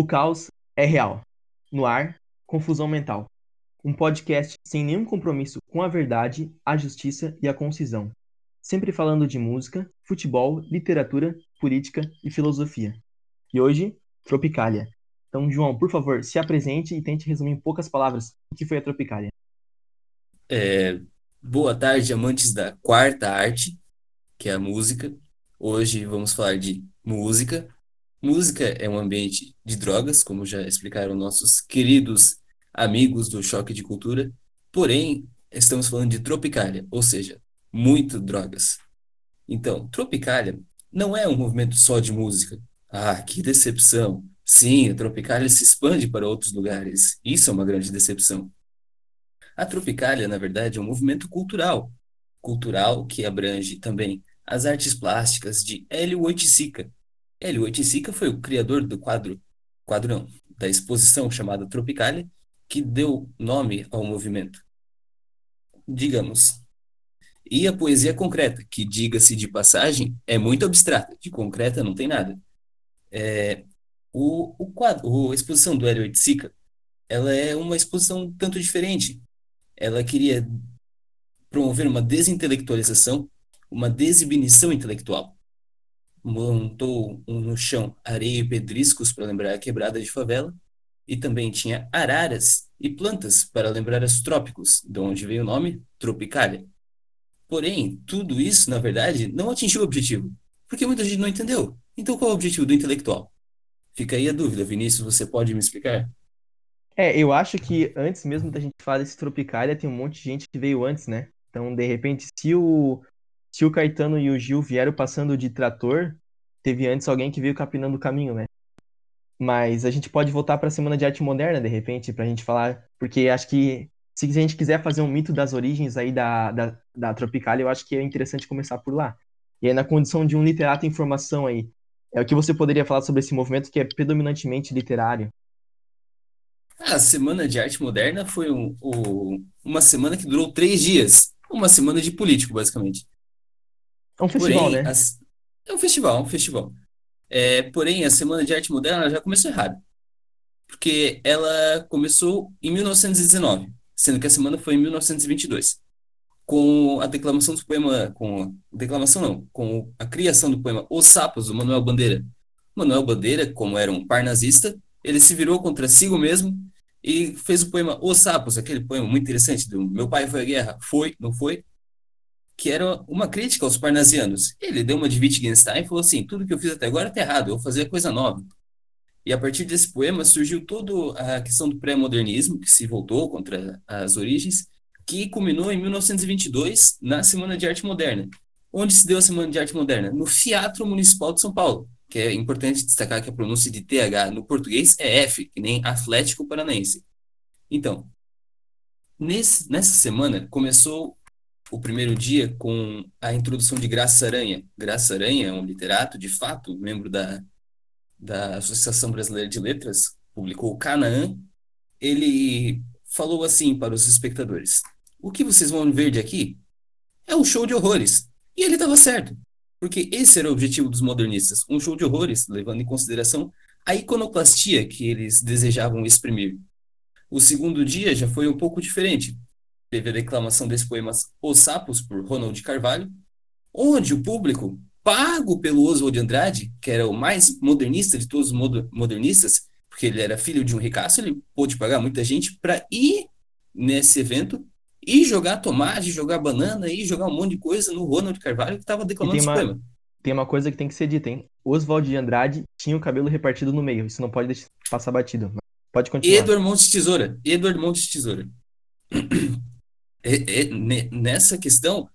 O caos é real. No ar, confusão mental. Um podcast sem nenhum compromisso com a verdade, a justiça e a concisão. Sempre falando de música, futebol, literatura, política e filosofia. E hoje, Tropicália. Então, João, por favor, se apresente e tente resumir em poucas palavras o que foi a Tropicália. É, boa tarde, amantes da quarta arte, que é a música. Hoje vamos falar de música, Música é um ambiente de drogas, como já explicaram nossos queridos amigos do Choque de Cultura, porém, estamos falando de Tropicália, ou seja, muito drogas. Então, Tropicália não é um movimento só de música. Ah, que decepção! Sim, a Tropicália se expande para outros lugares. Isso é uma grande decepção. A Tropicália, na verdade, é um movimento cultural. Cultural que abrange também as artes plásticas de Hélio Oiticica, Hélio Oiticica foi o criador do quadro, quadro não, da exposição chamada Tropicália, que deu nome ao movimento. Digamos. E a poesia concreta, que, diga-se de passagem, é muito abstrata, de concreta não tem nada. É, o, o quadro, a exposição do Hélio Oiticica, ela é uma exposição tanto diferente. Ela queria promover uma desintelectualização, uma desinibição intelectual montou no chão areia e pedriscos para lembrar a quebrada de favela, e também tinha araras e plantas para lembrar os trópicos, de onde veio o nome Tropicália. Porém, tudo isso, na verdade, não atingiu o objetivo, porque muita gente não entendeu. Então, qual é o objetivo do intelectual? Fica aí a dúvida, Vinícius, você pode me explicar? É, eu acho que antes mesmo da gente falar desse Tropicália, tem um monte de gente que veio antes, né? Então, de repente, se o, se o Caetano e o Gil vieram passando de trator, teve antes alguém que veio capinando o caminho, né? Mas a gente pode voltar para a Semana de Arte Moderna, de repente, para a gente falar, porque acho que se a gente quiser fazer um mito das origens aí da, da, da Tropicália, eu acho que é interessante começar por lá. E aí, na condição de um literato em formação aí, é o que você poderia falar sobre esse movimento que é predominantemente literário? A Semana de Arte Moderna foi um, um, uma semana que durou três dias. Uma semana de político, basicamente. É um festival, porém, né? As... É um festival, um festival. É, porém, a Semana de Arte Moderna já começou errado. Porque ela começou em 1919, sendo que a semana foi em 1922. Com a declamação do poema, com declamação não, com a criação do poema Os Sapos, do Manuel Bandeira. Manuel Bandeira, como era um parnazista, ele se virou contra si mesmo e fez o poema Os Sapos, aquele poema muito interessante do Meu pai foi à guerra, foi, não foi? Que era uma crítica aos parnasianos. Ele deu uma de Wittgenstein e falou assim: tudo que eu fiz até agora está errado, eu vou fazer coisa nova. E a partir desse poema surgiu toda a questão do pré-modernismo, que se voltou contra as origens, que culminou em 1922 na Semana de Arte Moderna. Onde se deu a Semana de Arte Moderna? No Teatro Municipal de São Paulo, que é importante destacar que a pronúncia de TH no português é F, que nem Atlético Paranaense. Então, nesse, nessa semana começou o primeiro dia com a introdução de Graça Aranha. Graça Aranha é um literato, de fato, membro da, da Associação Brasileira de Letras, publicou Canaã. Ele falou assim para os espectadores: O que vocês vão ver de aqui é um show de horrores. E ele estava certo, porque esse era o objetivo dos modernistas: um show de horrores, levando em consideração a iconoclastia que eles desejavam exprimir. O segundo dia já foi um pouco diferente, teve a declamação desse poema Os Sapos, por Ronald Carvalho, onde o público, pago pelo Oswald de Andrade, que era o mais modernista de todos os modernistas, porque ele era filho de um ricaço, ele pôde pagar muita gente para ir nesse evento e jogar tomate, jogar banana e jogar um monte de coisa no Ronald Carvalho que estava declamando esse poema. Tem uma coisa que tem que ser dita, hein? Oswald de Andrade tinha o cabelo repartido no meio, isso não pode deixar passar batido. Pode continuar. Edward Montes Tesoura. Edward Montes Tesoura. É, é, nessa questão,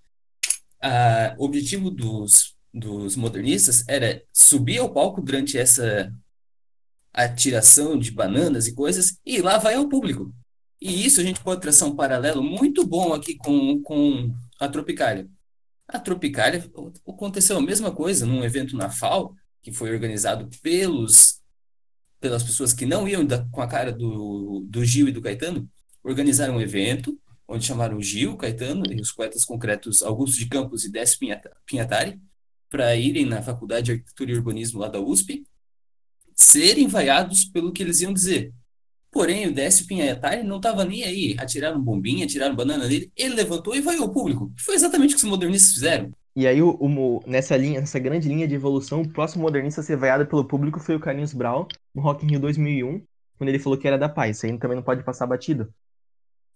o objetivo dos, dos modernistas era subir ao palco durante essa atiração de bananas e coisas, e lá vai ao público. E isso a gente pode traçar um paralelo muito bom aqui com, com a Tropicália. A Tropicália aconteceu a mesma coisa num evento na FAO, que foi organizado pelos pelas pessoas que não iam da, com a cara do, do Gil e do Caetano, organizaram um evento onde chamaram Gil, Caetano e os poetas concretos Augusto de Campos e Décio Pinhatari para irem na Faculdade de Arquitetura e Urbanismo lá da USP. serem vaiados pelo que eles iam dizer. Porém, o Décio Pinhatari não estava nem aí. Atiraram bombinha, atiraram banana nele. Ele levantou e vaiou o público. Foi exatamente o que os modernistas fizeram. E aí, o, o, nessa linha, nessa grande linha de evolução, o próximo modernista a ser vaiado pelo público foi o Carlinhos Brau, no Rock in Rio 2001, quando ele falou que era da paz. Isso aí também não pode passar batido.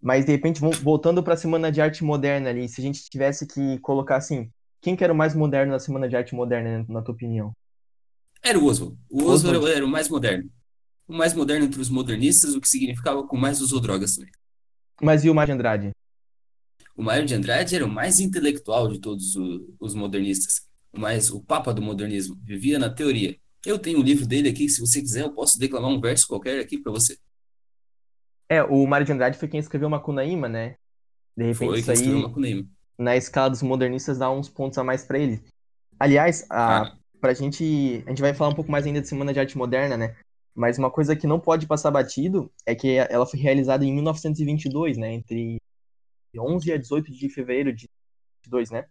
Mas, de repente, voltando para a Semana de Arte Moderna ali, se a gente tivesse que colocar assim, quem que era o mais moderno na Semana de Arte Moderna, na tua opinião? Era o Oswald. O Oswald, Oswald. era o mais moderno. O mais moderno entre os modernistas, o que significava que o mais usou drogas também. Mas e o Mário de Andrade? O Mário de Andrade era o mais intelectual de todos os modernistas. O mais o papa do modernismo. Vivia na teoria. Eu tenho um livro dele aqui, se você quiser, eu posso declamar um verso qualquer aqui para você. É, o Mário de Andrade foi quem escreveu Macunaíma, né? De repente, foi isso aí, na escala dos modernistas, dá uns pontos a mais para ele. Aliás, a, ah. pra gente. A gente vai falar um pouco mais ainda de Semana de Arte Moderna, né? Mas uma coisa que não pode passar batido é que ela foi realizada em 1922, né? Entre 11 a 18 de fevereiro de 22, né?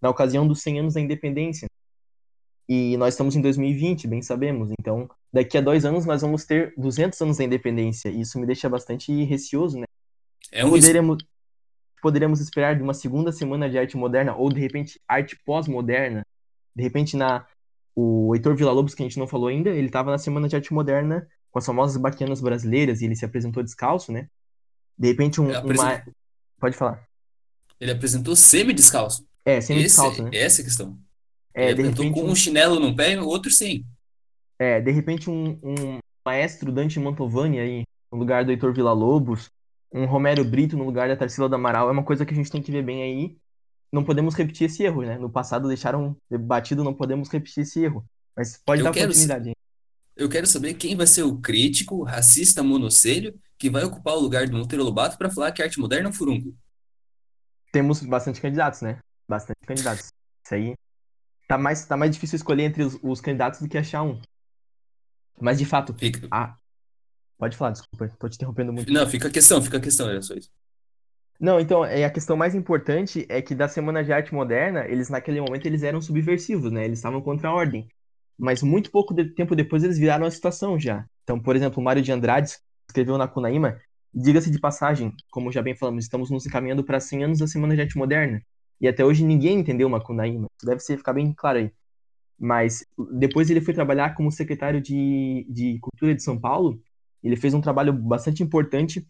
Na ocasião dos 100 anos da independência. E nós estamos em 2020, bem sabemos. Então, daqui a dois anos nós vamos ter 200 anos da independência. E isso me deixa bastante receoso, né? É um poderemos, poderemos esperar de uma segunda semana de arte moderna ou de repente arte pós-moderna. De repente na o Heitor Villa-Lobos, que a gente não falou ainda, ele estava na Semana de Arte Moderna com as famosas baquianas brasileiras e ele se apresentou descalço, né? De repente, um, uma... Pode falar. Ele apresentou semi-descalço. É, semi-descalço, né? Essa é a questão. É, ele de repente, com um chinelo no pé e outro sem. É, de repente um, um maestro Dante Mantovani aí, no lugar do Heitor Villa-Lobos, um Romero Brito no lugar da Tarsila do Amaral, é uma coisa que a gente tem que ver bem aí não podemos repetir esse erro, né? No passado deixaram batido, não podemos repetir esse erro. Mas pode eu dar continuidade. Eu quero saber quem vai ser o crítico, racista, monocelho, que vai ocupar o lugar do Monteiro Lobato para falar que arte moderna é um furunco. Temos bastante candidatos, né? Bastante candidatos. Isso aí tá mais, tá mais difícil escolher entre os, os candidatos do que achar um. Mas de fato, fica... ah, pode falar, desculpa, tô te interrompendo muito. Não, fica a questão, fica a questão, era só isso. Não, então, é, a questão mais importante é que da Semana de Arte Moderna, eles naquele momento eles eram subversivos, né? Eles estavam contra a ordem. Mas muito pouco de tempo depois eles viraram a situação já. Então, por exemplo, o Mário de Andrade escreveu na Cunaíma, diga-se de passagem, como já bem falamos, estamos nos encaminhando para 100 anos da Semana de Arte Moderna. E até hoje ninguém entendeu uma Cunaíma. Isso deve ser, ficar bem claro aí. Mas depois ele foi trabalhar como secretário de, de Cultura de São Paulo. Ele fez um trabalho bastante importante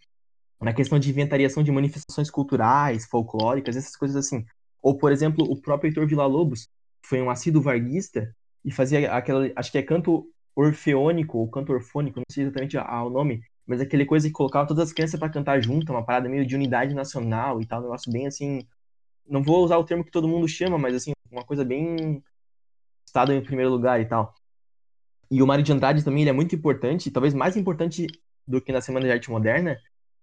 na questão de inventariação de manifestações culturais, folclóricas, essas coisas assim. Ou, por exemplo, o próprio Heitor Villa-Lobos foi um assíduo varguista e fazia aquela, acho que é canto orfeônico ou canto orfônico, não sei exatamente o nome, mas aquele coisa que colocava todas as crianças para cantar junto, uma parada meio de unidade nacional e tal, um negócio bem assim, não vou usar o termo que todo mundo chama, mas assim, uma coisa bem estado em primeiro lugar e tal. E o Mário de Andrade também ele é muito importante, talvez mais importante do que na Semana de Arte Moderna,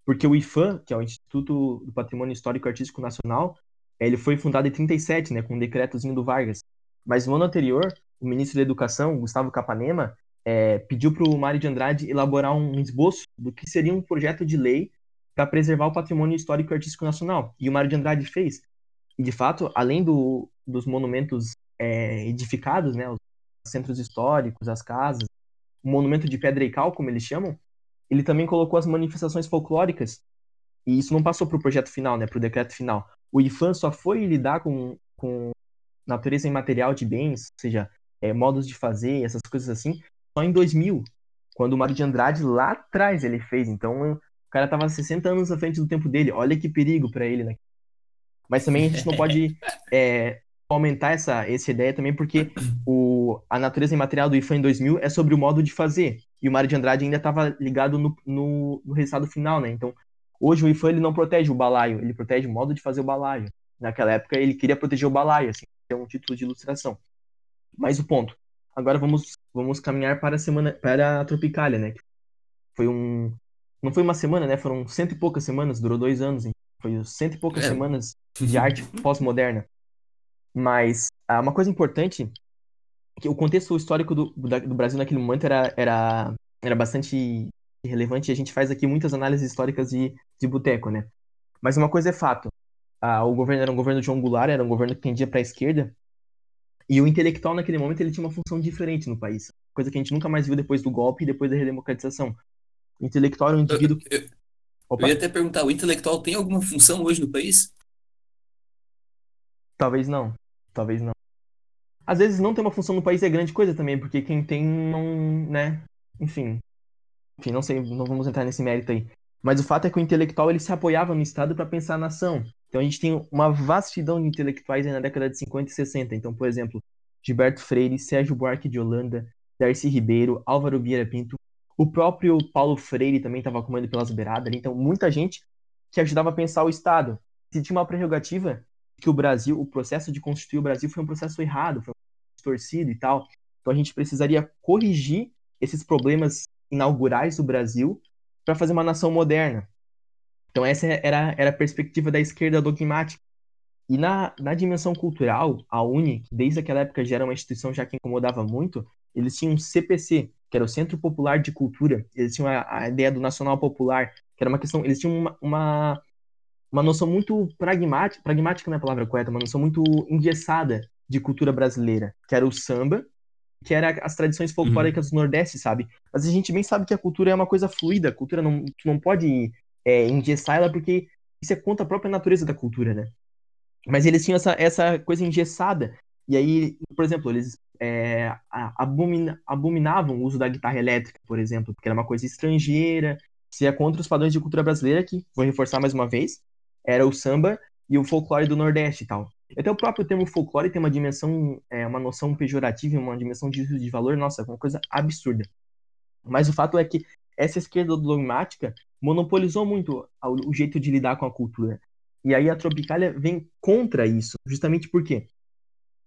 porque o IFAM, que é o Instituto do Patrimônio Histórico e Artístico Nacional, ele foi fundado em 37, né, com um decretozinho do Vargas. Mas no ano anterior, o ministro da Educação, Gustavo Capanema, é, pediu para o Mário de Andrade elaborar um esboço do que seria um projeto de lei para preservar o patrimônio histórico e artístico nacional. E o Mário de Andrade fez. E, de fato, além do, dos monumentos é, edificados, né, os centros históricos, as casas, o monumento de pedra e cal, como eles chamam, ele também colocou as manifestações folclóricas, e isso não passou para o projeto final, né, para o decreto final. O IFAM só foi lidar com, com natureza imaterial de bens, ou seja, é, modos de fazer, essas coisas assim, só em 2000, quando o Mário de Andrade lá atrás ele fez. Então, o cara estava 60 anos à frente do tempo dele. Olha que perigo para ele, né? Mas também a gente não pode é, aumentar essa, essa ideia também, porque o, a natureza imaterial do IFAM em 2000 é sobre o modo de fazer. E o Mário de Andrade ainda estava ligado no, no, no, resultado final, né? Então, hoje o IFAM ele não protege o balaio, ele protege o modo de fazer o balaio. Naquela época ele queria proteger o balaio, assim, é um título de ilustração. Mas o ponto. Agora vamos, vamos caminhar para a semana, para a Tropicália, né? Foi um, não foi uma semana, né? Foram cento e poucas semanas, durou dois anos. Hein? Foi cento e poucas é. semanas de arte pós-moderna. Mas ah, uma coisa importante é que o contexto histórico do, do Brasil naquele momento era, era, era bastante relevante e a gente faz aqui muitas análises históricas de, de boteco, né? Mas uma coisa é fato. Ah, o governo era um governo de Goulart, era um governo que tendia para a esquerda, e o intelectual naquele momento ele tinha uma função diferente no país. coisa que a gente nunca mais viu depois do golpe e depois da redemocratização. O intelectual era um indivíduo. Eu, eu, eu ia até perguntar: o intelectual tem alguma função hoje no país? Talvez não. Talvez não. Às vezes não ter uma função no país é grande coisa também, porque quem tem não, né? Enfim. Enfim, não sei, não vamos entrar nesse mérito aí. Mas o fato é que o intelectual ele se apoiava no Estado para pensar a nação. Então a gente tem uma vastidão de intelectuais na década de 50 e 60. Então, por exemplo, Gilberto Freire, Sérgio Buarque de Holanda, Darcy Ribeiro, Álvaro Vieira Pinto, o próprio Paulo Freire também estava comendo pelas beiradas. Então, muita gente que ajudava a pensar o Estado. Se tinha uma prerrogativa que o Brasil, o processo de constituir o Brasil foi um processo errado, foi um distorcido e tal. Então a gente precisaria corrigir esses problemas inaugurais do Brasil para fazer uma nação moderna. Então essa era, era a perspectiva da esquerda dogmática. E na, na dimensão cultural, a UNE, que desde aquela época já era uma instituição já que incomodava muito, eles tinham um CPC, que era o Centro Popular de Cultura. Eles tinham a, a ideia do Nacional Popular, que era uma questão... Eles tinham uma, uma, uma noção muito pragmática, pragmática não é a palavra correta, uma noção muito engessada de cultura brasileira, que era o samba, que era as tradições folclóricas uhum. do Nordeste, sabe? Mas a gente bem sabe que a cultura é uma coisa fluida, a cultura não, tu não pode é, engessar ela porque isso é contra a própria natureza da cultura, né? Mas eles tinham essa, essa coisa engessada. E aí, por exemplo, eles é, abomina, abominavam o uso da guitarra elétrica, por exemplo, porque era uma coisa estrangeira, se é contra os padrões de cultura brasileira, que, vou reforçar mais uma vez, era o samba e o folclore do Nordeste e tal. Até o próprio termo folclore tem uma dimensão, é, uma noção pejorativa, uma dimensão de, de valor, nossa, é uma coisa absurda. Mas o fato é que essa esquerda dogmática monopolizou muito o jeito de lidar com a cultura. E aí a Tropicália vem contra isso, justamente porque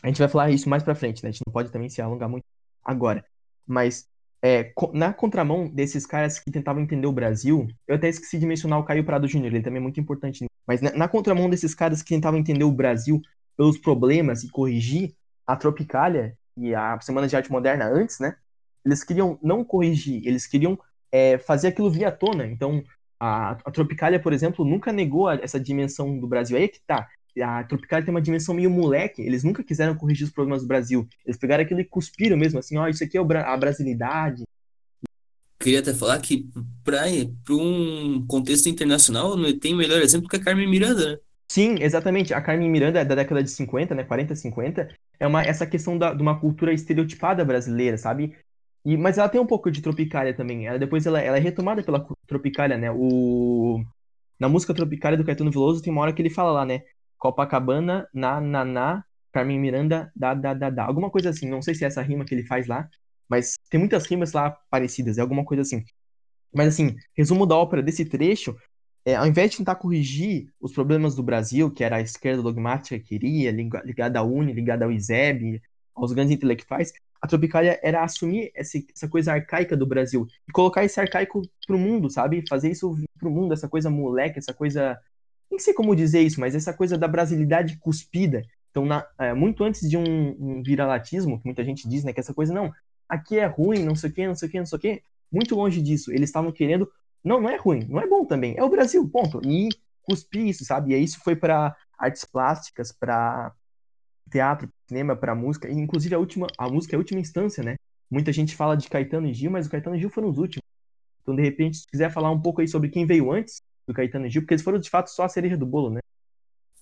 a gente vai falar isso mais pra frente, né? A gente não pode também se alongar muito agora. Mas é, na contramão desses caras que tentavam entender o Brasil, eu até esqueci de mencionar o Caio Prado Júnior, ele também é muito importante. Mas na, na, contramão desses caras que tentavam entender o Brasil pelos problemas e corrigir, a Tropicália e a Semana de Arte Moderna antes, né? Eles queriam não corrigir, eles queriam é, fazer aquilo via tona. Então, a, a Tropicália, por exemplo, nunca negou essa dimensão do Brasil. Aí é que tá a Tropicália tem uma dimensão meio moleque, eles nunca quiseram corrigir os problemas do Brasil. Eles pegaram aquilo e cuspiram mesmo, assim, ó, oh, isso aqui é a brasilidade. Queria até falar que para um contexto internacional tem melhor exemplo que a Carmen Miranda, né? Sim, exatamente. A Carmen Miranda é da década de 50, né, 40, 50, é uma, essa questão da, de uma cultura estereotipada brasileira, sabe? E, mas ela tem um pouco de Tropicália também. Ela, depois ela, ela é retomada pela Tropicália, né? O, na música Tropicália do Caetano Veloso tem uma hora que ele fala lá, né? Copacabana, na, na, na, Carmen Miranda, da, da, da, da. Alguma coisa assim, não sei se é essa rima que ele faz lá, mas tem muitas rimas lá parecidas, é alguma coisa assim. Mas assim, resumo da ópera desse trecho, é, ao invés de tentar corrigir os problemas do Brasil, que era a esquerda dogmática que queria, ligada à UNE, ligada ao ISEB, aos grandes intelectuais, a Tropicália era assumir essa coisa arcaica do Brasil e colocar esse arcaico pro mundo, sabe? Fazer isso pro mundo, essa coisa moleque, essa coisa nem sei como dizer isso, mas essa coisa da brasilidade cuspida. Então, na, é, muito antes de um, um, viralatismo, que muita gente diz, né, que essa coisa, não, aqui é ruim, não sei o quê, não sei o quê, não sei o quê, muito longe disso. Eles estavam querendo, não, não é ruim, não é bom também, é o Brasil, ponto. E cuspir isso, sabe? E isso foi para artes plásticas, para teatro, cinema, para música, e inclusive a última, a música é a última instância, né? Muita gente fala de Caetano e Gil, mas o Caetano e Gil foram os últimos. Então, de repente, se quiser falar um pouco aí sobre quem veio antes, do Caetano Gil, porque eles foram de fato só a cereja do bolo, né?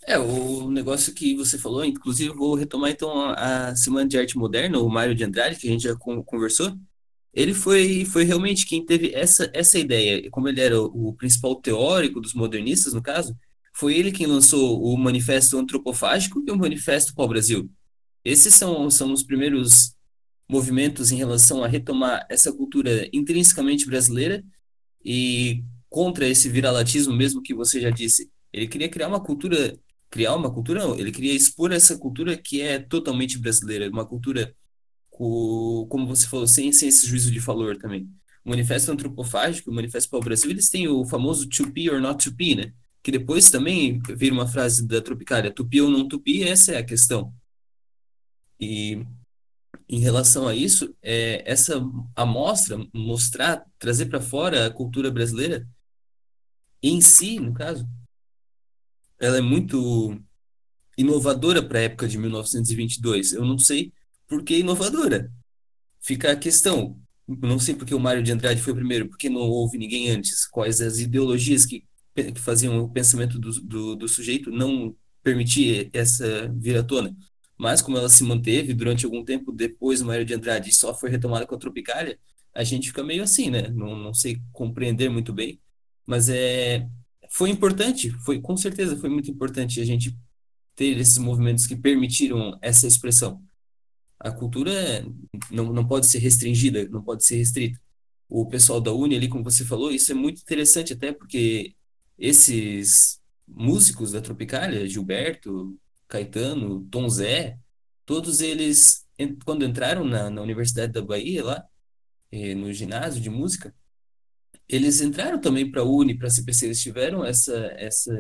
É, o negócio que você falou, inclusive vou retomar então a Semana de Arte Moderna, o Mário de Andrade, que a gente já conversou, ele foi, foi realmente quem teve essa, essa ideia, como ele era o, principal teórico dos modernistas, no caso, foi ele quem lançou o Manifesto Antropofágico e o Manifesto Pau Brasil. Esses são, são os primeiros movimentos em relação a retomar essa cultura intrinsecamente brasileira e contra esse viralatismo mesmo que você já disse. Ele queria criar uma cultura, criar uma cultura não, ele queria expor essa cultura que é totalmente brasileira, uma cultura como você falou, sem, sem esse juízo de valor também. O Manifesto Antropofágico, o Manifesto para o Brasil, eles têm o famoso to be or not to be, né? Que depois também vira uma frase da Tropicália, tupi ou não tupi, essa é a questão. E em relação a isso, é, essa amostra, mostrar, trazer para fora a cultura brasileira, em si, no caso, ela é muito inovadora para a época de 1922. Eu não sei por que inovadora. fica a questão. Não sei porque o Mário de Andrade foi primeiro, porque não houve ninguém antes. Quais as ideologias que, que faziam o pensamento do, do, do sujeito não permitir essa vir à tona. Mas como ela se manteve durante algum tempo depois do Mário de Andrade e só foi retomada com a Tropicália, a gente fica meio assim, né? Não, não sei compreender muito bem, mas é foi importante, foi com certeza foi muito importante a gente ter esses movimentos que permitiram essa expressão. A cultura não, não pode ser restringida, não pode ser restrita. O pessoal da Uni ali, como você falou, isso é muito interessante até porque esses músicos da Tropicália, Gilberto, Caetano, Tom Zé, todos eles, quando entraram na, na Universidade da Bahia, lá, eh, no ginásio de música, eles entraram também para a Uni, para a CPC, eles tiveram essa, essa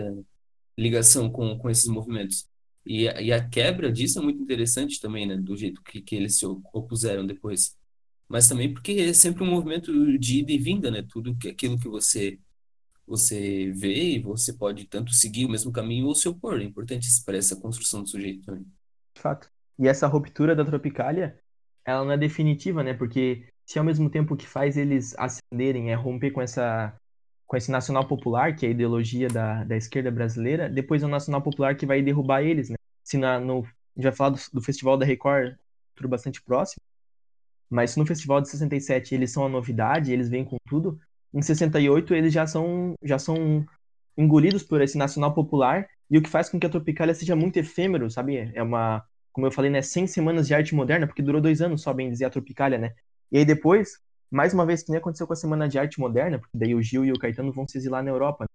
ligação com, com esses movimentos. E a, e a quebra disso é muito interessante também, né, do jeito que, que eles se opuseram depois. Mas também porque é sempre um movimento de ida e vinda, né? Tudo que, aquilo que você você vê e você pode tanto seguir o mesmo caminho ou se opor. É importante para essa construção do sujeito também. De fato. E essa ruptura da Tropicália, ela não é definitiva, né? Porque se ao mesmo tempo que faz eles ascenderem é romper com essa com esse nacional popular, que é a ideologia da, da esquerda brasileira, depois é o nacional popular que vai derrubar eles, né? Se na, no, a gente vai falar do, do Festival da Record, tudo bastante próximo, mas se no Festival de 67 eles são a novidade, eles vêm com tudo, em 68 eles já são, já são engolidos por esse nacional popular, e o que faz com que a Tropicália seja muito efêmero, sabe? É uma, como eu falei, né, 100 semanas de arte moderna, porque durou dois anos só, bem dizer, a Tropicália, né? E aí depois, mais uma vez, que nem aconteceu com a Semana de Arte Moderna, porque daí o Gil e o Caetano vão se exilar na Europa.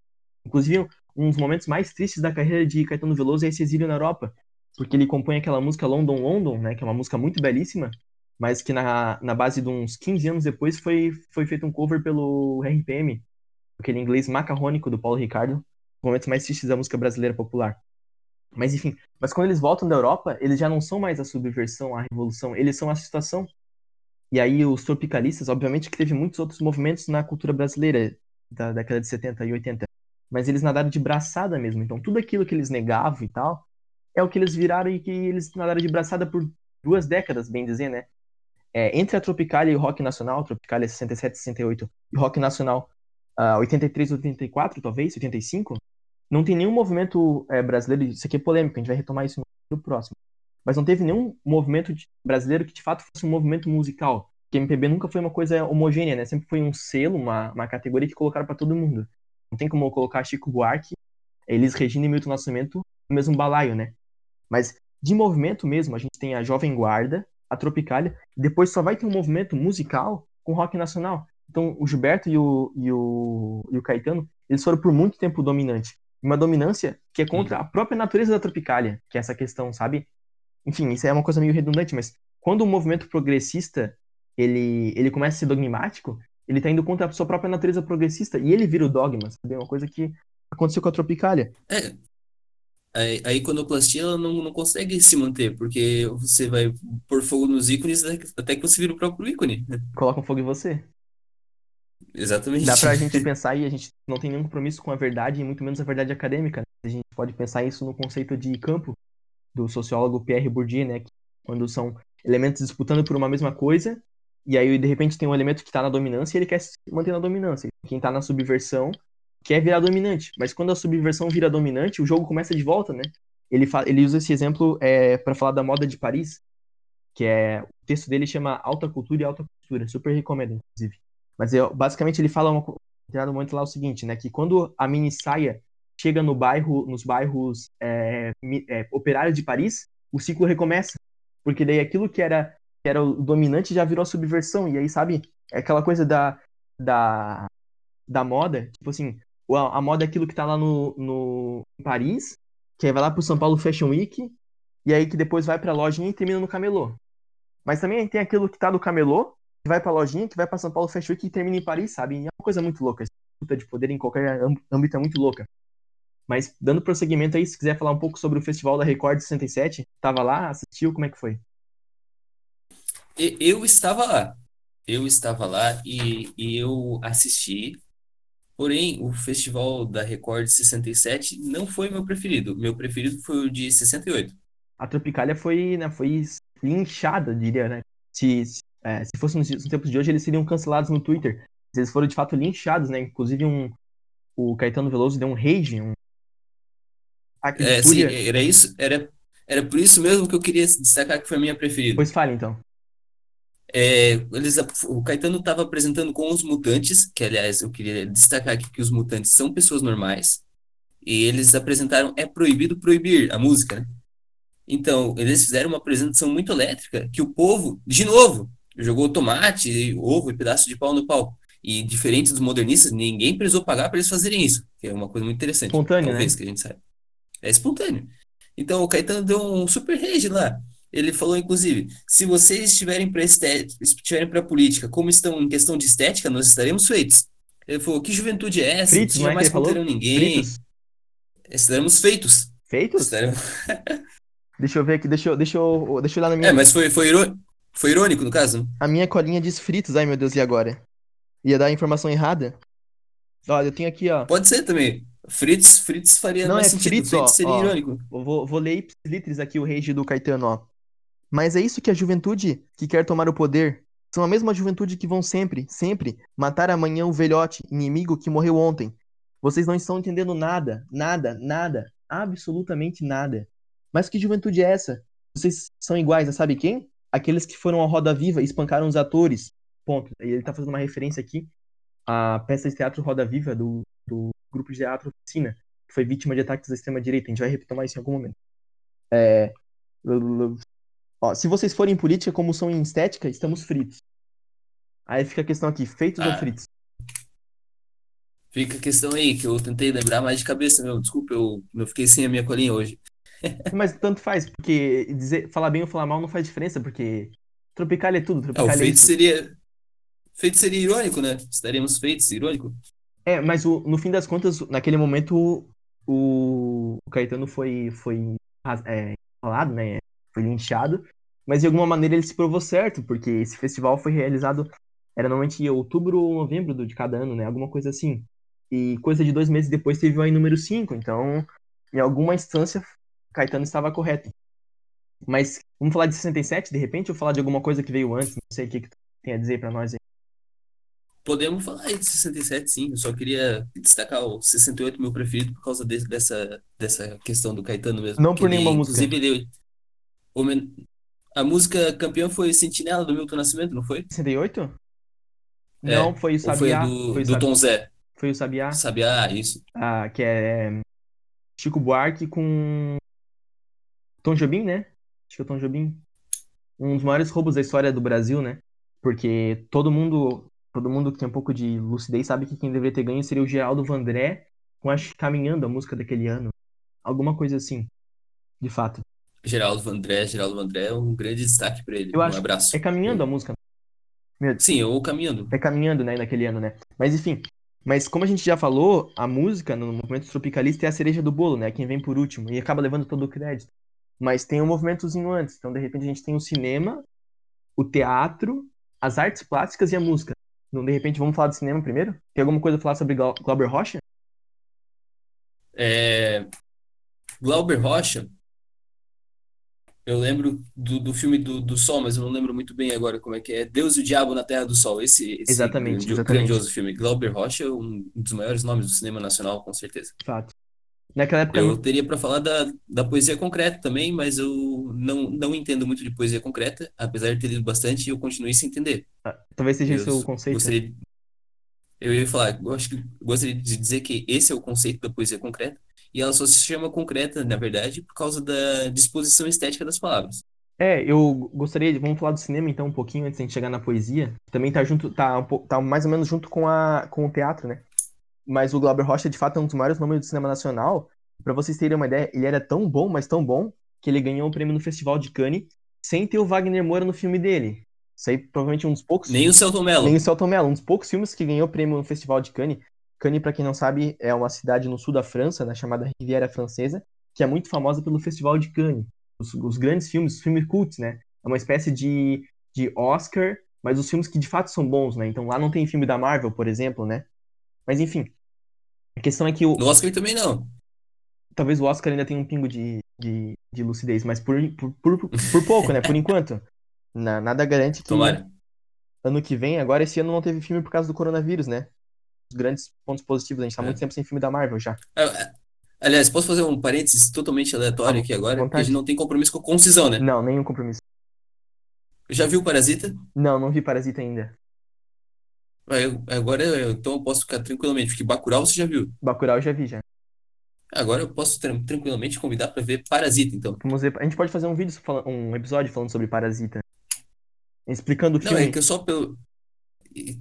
Inclusive, um dos momentos mais tristes da carreira de Caetano Veloso é esse exílio na Europa, porque ele compõe aquela música London London, né, que é uma música muito belíssima, mas que na, na base de uns 15 anos depois foi, foi feito um cover pelo RPM, aquele inglês macarrônico do Paulo Ricardo, um momentos mais tristes da música brasileira popular. Mas enfim, mas quando eles voltam da Europa, eles já não são mais a subversão, a revolução, eles são a situação. E aí os tropicalistas, obviamente que teve muitos outros movimentos na cultura brasileira da década de 70 e 80, mas eles nadaram de braçada mesmo. Então tudo aquilo que eles negavam e tal, é o que eles viraram e que eles nadaram de braçada por duas décadas, bem dizer, né? É, entre a Tropicália e o Rock Nacional, Tropicália 67, 68 e Rock Nacional uh, 83, 84, talvez, 85, não tem nenhum movimento é, brasileiro, isso aqui é polêmico, a gente vai retomar isso no próximo, mas não teve nenhum movimento brasileiro que de fato fosse um movimento musical. Porque MPB nunca foi uma coisa homogênea, né? Sempre foi um selo, uma, uma categoria que colocaram para todo mundo. Não tem como colocar Chico Buarque, Elis Regina e Milton Nascimento no mesmo balaio, né? Mas de movimento mesmo, a gente tem a Jovem Guarda, a Tropicália, depois só vai ter um movimento musical com rock nacional. Então, o Gilberto e o, e o, e o Caetano, eles foram por muito tempo dominante. Uma dominância que é contra a própria natureza da Tropicália, que é essa questão, sabe? Enfim, isso é uma coisa meio redundante, mas quando o movimento progressista ele, ele começa a ser dogmático, ele está indo contra a sua própria natureza progressista e ele vira o dogma, sabe? É uma coisa que aconteceu com a Tropicália. É. A, a iconoclastia ela não, não consegue se manter, porque você vai pôr fogo nos ícones até que você vira o próprio ícone. Né? Coloca um fogo em você. Exatamente. Dá pra gente pensar e a gente não tem nenhum compromisso com a verdade, e muito menos a verdade acadêmica. Né? A gente pode pensar isso no conceito de campo, do sociólogo Pierre Bourdieu, né? Quando são elementos disputando por uma mesma coisa, e aí de repente tem um elemento que está na dominância e ele quer se manter na dominância. Quem está na subversão quer virar dominante, mas quando a subversão vira dominante, o jogo começa de volta, né? Ele, ele usa esse exemplo é, para falar da moda de Paris, que é o texto dele chama Alta Cultura e Alta Cultura, super recomendo, inclusive. Mas eu, basicamente ele fala um momento lá o seguinte, né? Que quando a mini saia chega no bairro, nos bairros é, é, operários de Paris, o ciclo recomeça. Porque daí aquilo que era, que era o dominante já virou a subversão. E aí, sabe, é aquela coisa da, da, da moda. Tipo assim, a, moda é aquilo que tá lá no, no em Paris, que aí vai lá pro São Paulo Fashion Week, e aí que depois vai pra lojinha e termina no camelô. Mas também tem aquilo que tá no camelô, que vai pra lojinha, que vai pra São Paulo Fashion Week e termina em Paris, sabe? E é uma coisa muito louca. Essa luta de poder em qualquer âmbito é muito louca. Mas dando prosseguimento aí, se quiser falar um pouco sobre o Festival da Record 67, estava lá, assistiu, como é que foi? Eu estava lá. Eu estava lá e, e eu assisti. Porém, o Festival da Record 67 não foi meu preferido. Meu preferido foi o de 68. A Tropicália foi, né, foi linchada, diria, né? Se, é, se fosse nos, nos tempos de hoje, eles seriam cancelados no Twitter. Eles foram de fato linchados, né? Inclusive um, o Caetano Veloso deu um rage, um é, sim, era isso, era, era por isso mesmo que eu queria destacar que foi a minha preferida. Pois fale, então. É, eles, o Caetano estava apresentando com os mutantes, que aliás eu queria destacar aqui que os mutantes são pessoas normais, e eles apresentaram É Proibido Proibir, a música, né? Então, eles fizeram uma apresentação muito elétrica que o povo, de novo, jogou tomate, ovo e pedaço de pau no palco. E diferente dos modernistas, ninguém precisou pagar para eles fazerem isso, que é uma coisa muito interessante. Espontâneo, talvez, né? que a gente sabe. É espontâneo. Então, o Caetano deu um super rage lá. Ele falou, inclusive, se vocês estiverem para estiverem para política, como estão em questão de estética, nós estaremos feitos. Ele falou, que juventude é essa? Fritos, não jamais falou? conterão ninguém. Fritos. Estaremos feitos. Feitos? Estaremos... Deixa eu ver aqui, deixa eu, deixa eu, deixa eu olhar na minha. É, mas foi, foi, irô... foi irônico, no caso? A minha colinha diz fritos, ai meu Deus, e agora? Ia dar a informação errada? Olha, eu tenho aqui, ó. Pode ser também. Fritz, Fritz faria Não, mais é sentido. Fritz, Fritz ó, seria ó. irônico. Vou, vou ler literis aqui o rage do Caetano, ó. Mas é isso que a juventude que quer tomar o poder. São a mesma juventude que vão sempre, sempre matar amanhã o velhote, inimigo que morreu ontem. Vocês não estão entendendo nada, nada, nada, absolutamente nada. Mas que juventude é essa? Vocês são iguais a sabe quem? Aqueles que foram à Roda Viva e espancaram os atores. Ponto. Ele tá fazendo uma referência aqui à peça de teatro Roda Viva do, do grupo de teatro Oficina, que foi vítima de ataques da extrema-direita. A gente vai retomar isso em algum momento. É... Ó, se vocês forem em política como são em estética, estamos fritos. Aí fica a questão aqui, feitos ou Ah. fritos? Fica a questão aí, que eu tentei lembrar mais de cabeça, meu. Desculpa, eu, eu fiquei sem a minha colinha hoje. Mas tanto faz, porque dizer, falar bem ou falar mal não faz diferença, porque Tropical é tudo, É, o Tropical é feito isso. seria. Feito seria irônico, né? Estaremos feitos, irônico. É, mas o- no fim das contas, naquele momento, o, o Caetano foi, foi é, falado, né? Foi linchado, mas de alguma maneira ele se provou certo, porque esse festival foi realizado, era normalmente em outubro ou novembro de cada ano, né? Alguma coisa assim. E coisa de dois meses depois teve o aí número 5, então, em alguma instância, Caetano estava correto. Mas vamos falar de 67, de repente, ou falar de alguma coisa que veio antes? Não sei o que, que tem a dizer pra nós aí. Podemos falar aí de 67, sim. Eu só queria destacar o 68, meu preferido, por causa desse- dessa, dessa questão do Caetano mesmo. Não por ele, nenhuma música. Inclusive, ele. A música campeã foi Sentinela do Milton Nascimento, não foi? 68? É, Não, foi o foi Sabiá. a do, foi do. Tom Zé? Foi o Sabiá, Sabiá, isso. ah, que é Chico Buarque com Tom Jobim, né? Acho que é o Tom Jobim. Um dos maiores roubos da história do Brasil, né? Porque todo mundo, todo mundo que tem um pouco de lucidez sabe que quem deveria ter ganho seria o Geraldo Vandré com acho que Caminhando, a música daquele ano. Alguma coisa assim, de fato. Geraldo Vandré, Geraldo Vandré, um grande destaque pra ele. Eu um acho- abraço. É Caminhando a música. Sim, ou caminhando. É caminhando, né, naquele ano, né? Mas enfim, mas como a gente já falou, a música no movimento tropicalista é a cereja do bolo, né? Quem vem por último e acaba levando todo o crédito. Mas tem um movimentozinho antes. Então, de repente, a gente tem o cinema, o teatro, as artes plásticas e a música. De repente, vamos falar do cinema primeiro? Tem alguma coisa a falar sobre Glau- Glauber Rocha? É... Glauber Rocha, eu lembro do, do filme do, do Sol, mas eu não lembro muito bem agora como é que é. Deus e o Diabo na Terra do Sol. Esse, esse Exatamente, grandio- exatamente. grandioso filme. Glauber Rocha é um dos maiores nomes do cinema nacional, com certeza. De fato. Naquela época, Eu teria para falar da, da poesia concreta também, mas eu não, não entendo muito de poesia concreta, apesar de ter lido bastante, eu continuei sem entender. talvez seja Eu esse o conceito. Gostaria, eu ia falar, eu acho que gostaria de dizer que esse é o conceito da poesia concreta, e ela só se chama concreta, na verdade, por causa da disposição estética das palavras. É, eu gostaria de. Vamos falar do cinema então um pouquinho antes de a gente chegar na poesia. Também tá junto, tá, um pouco, tá mais ou menos junto com, a, com o teatro, né? Mas o Glauber Rocha, de fato, é um dos maiores nomes do cinema nacional. Pra vocês terem uma ideia, ele era tão bom, mas tão bom, que ele ganhou o prêmio no Festival de Cannes sem ter o Wagner Moura no filme dele. Isso aí provavelmente é um dos poucos. Nem o Celton Mello. Nem o Celton Mello, um dos poucos filmes que ganhou o prêmio no Festival de Cannes. Cannes, pra quem não sabe, é uma cidade no sul da França, na chamada Riviera Francesa, que é muito famosa pelo Festival de Cannes. Os, os grandes filmes, os filmes cults, né? É uma espécie de, de Oscar, mas os filmes que de fato são bons, né? Então lá não tem filme da Marvel, por exemplo, né? Mas enfim. A questão é que o, No Oscar também não. talvez o Oscar ainda tenha um pingo de, de, de lucidez, mas por, por, por, por pouco, né? Por enquanto. Na- nada garante que. Tomara. ano que vem, agora esse ano não teve filme por causa do coronavírus, né? Os grandes pontos positivos, a gente tá É. muito tempo sem filme da Marvel já. Ah, ah, Aliás, posso fazer um parênteses totalmente aleatório À aqui agora? Porque a vontade. gente não tem compromisso com concisão, né? Não, nenhum compromisso. Já viu Parasita? Não, não vi Parasita ainda. Ah, eu- Agora, eu- então eu posso ficar tranquilamente, porque Bacurau você já viu. Bacurau eu já vi já. Agora eu posso tran- tranquilamente convidar para ver Parasita, então. Vamos ver, a gente pode fazer um vídeo, um episódio falando sobre Parasita. Explicando o Não, filme. é que eu só pelo.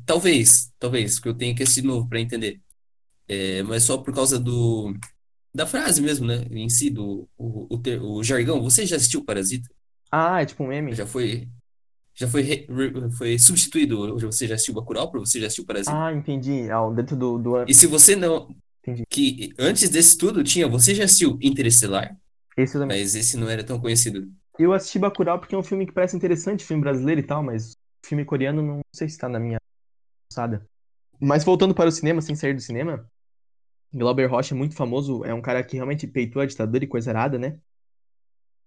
Talvez, talvez, porque eu tenho que assistir de novo para entender. É, mas só por causa do. Da frase mesmo, né? Em si, do o, o, ter- o jargão. Você já assistiu Parasita? Ah, é tipo um meme? Já foi. Já foi, re- re- foi substituído? Você já assistiu Bacurau você já assistiu Parasita? Ah, entendi. Ah, dentro do, do... E se você não. Entendi. Que antes desse tudo tinha. Você já assistiu Interestelar? Esse também. Mas esse não era tão conhecido. Eu assisti Bacurau porque é um filme que parece interessante, filme brasileiro e tal, mas filme coreano não sei se tá na minha alçada. Mas voltando para o cinema, sem sair do cinema, Glauber Rocha é muito famoso, é um cara que realmente peitou a ditadura e coisa arada, né?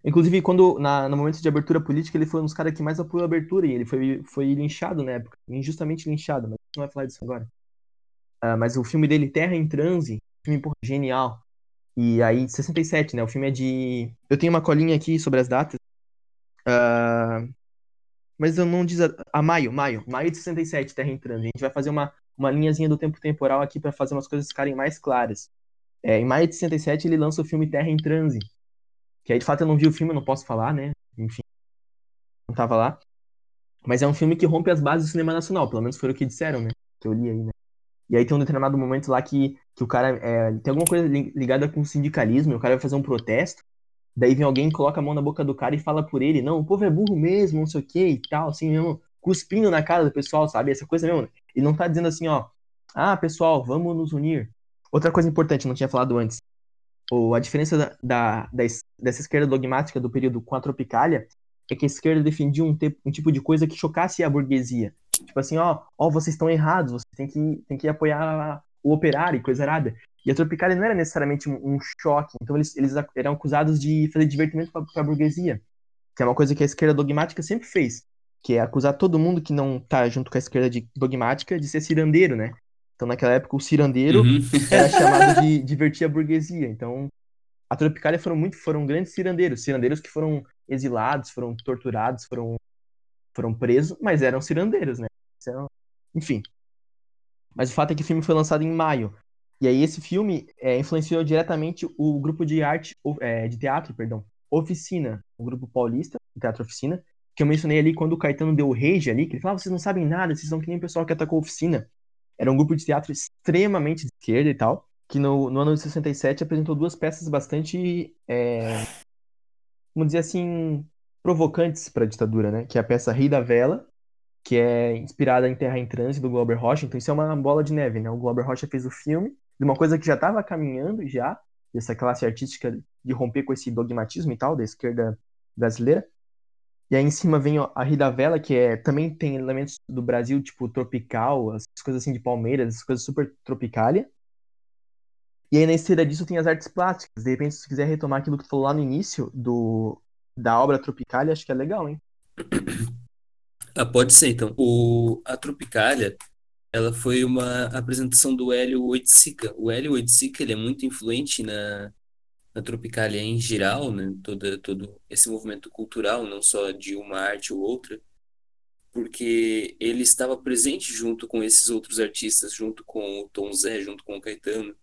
Inclusive, quando, na, no momento de abertura política, ele foi um dos caras que mais apoiou a abertura, e ele foi, foi linchado na época, injustamente linchado, mas não vai falar disso agora. Ah, mas o filme dele, Terra em Transe, filme, porra, genial. E aí, 67, né? O filme é de. Eu tenho uma colinha aqui sobre as datas. Ah, mas eu não diz. A... a maio, maio. Maio de 67, Terra em Transe. A gente vai fazer uma, uma linhazinha do tempo temporal aqui para fazer umas coisas ficarem mais claras. É, em maio de 67, ele lança o filme Terra em Transe. Que aí, de fato, eu não vi o filme, eu não posso falar, né? Enfim. Não tava lá. Mas é um filme que rompe as bases do cinema nacional. Pelo menos foi o que disseram, né? Que eu li aí, né? E aí tem um determinado momento lá que, que o cara é, tem alguma coisa li- ligada com sindicalismo, e o cara vai fazer um protesto, daí vem alguém, coloca a mão na boca do cara e fala por ele, não, o povo é burro mesmo, não sei o que e tal, assim mesmo, cuspindo na cara do pessoal, sabe? Essa coisa mesmo. Ele não tá dizendo assim, ó, ah, pessoal, vamos nos unir. Outra coisa importante, não tinha falado antes. O, a diferença da, da, da es- dessa esquerda dogmática do período com a Tropicália é que a esquerda defendia um, te- um tipo de coisa que chocasse a burguesia. Tipo assim, ó, ó, vocês estão errados, vocês têm que, têm que apoiar o operário e coisa errada. E a Tropicália não era necessariamente um, um choque, então eles, eles eram acusados de fazer divertimento para a burguesia, que é uma coisa que a esquerda dogmática sempre fez, que é acusar todo mundo que não tá junto com a esquerda de- dogmática de ser cirandeiro, né? Então naquela época o cirandeiro Uhum. era chamado de divertir a burguesia. Então, a Tropicália foram muito, foram grandes cirandeiros, cirandeiros que foram exilados, foram torturados, foram, foram presos, mas eram cirandeiros, né? Enfim. Mas o fato é que o filme foi lançado em maio. E aí esse filme é, influenciou diretamente o grupo de arte, é, de teatro, perdão, Oficina, o grupo paulista, o Teatro Oficina, que eu mencionei ali quando o Caetano deu o rage ali, que ele falava, "Ah, vocês não sabem nada, vocês são que nem o pessoal que atacou a Oficina. Era um grupo de teatro extremamente de esquerda e tal, que no, no ano de 67 apresentou duas peças bastante, é, vamos dizer assim, provocantes para a ditadura, né? Que é a peça Rei da Vela, que é inspirada em Terra em Trânsito, do Glauber Rocha. Então isso é uma bola de neve, né? O Glauber Rocha fez o filme de uma coisa que já estava caminhando já, dessa classe artística de romper com esse dogmatismo e tal, da esquerda brasileira. E aí em cima vem ó, a Rei da Vela, que é, também tem elementos do Brasil, tipo tropical, as coisas assim de Palmeiras, as coisas super tropicália. E aí na esteira disso tem as artes plásticas. De repente, se você quiser retomar aquilo que tu falou lá no início do, da obra Tropicália, acho que é legal, hein? Ah, pode ser, então. O, a Tropicália, ela foi uma apresentação do Hélio Oiticica. O Hélio Oiticica, ele é muito influente na, na Tropicália em geral, né? Todo, todo esse movimento cultural, não só de uma arte ou outra, porque ele estava presente junto com esses outros artistas, junto com o Tom Zé, junto com o Caetano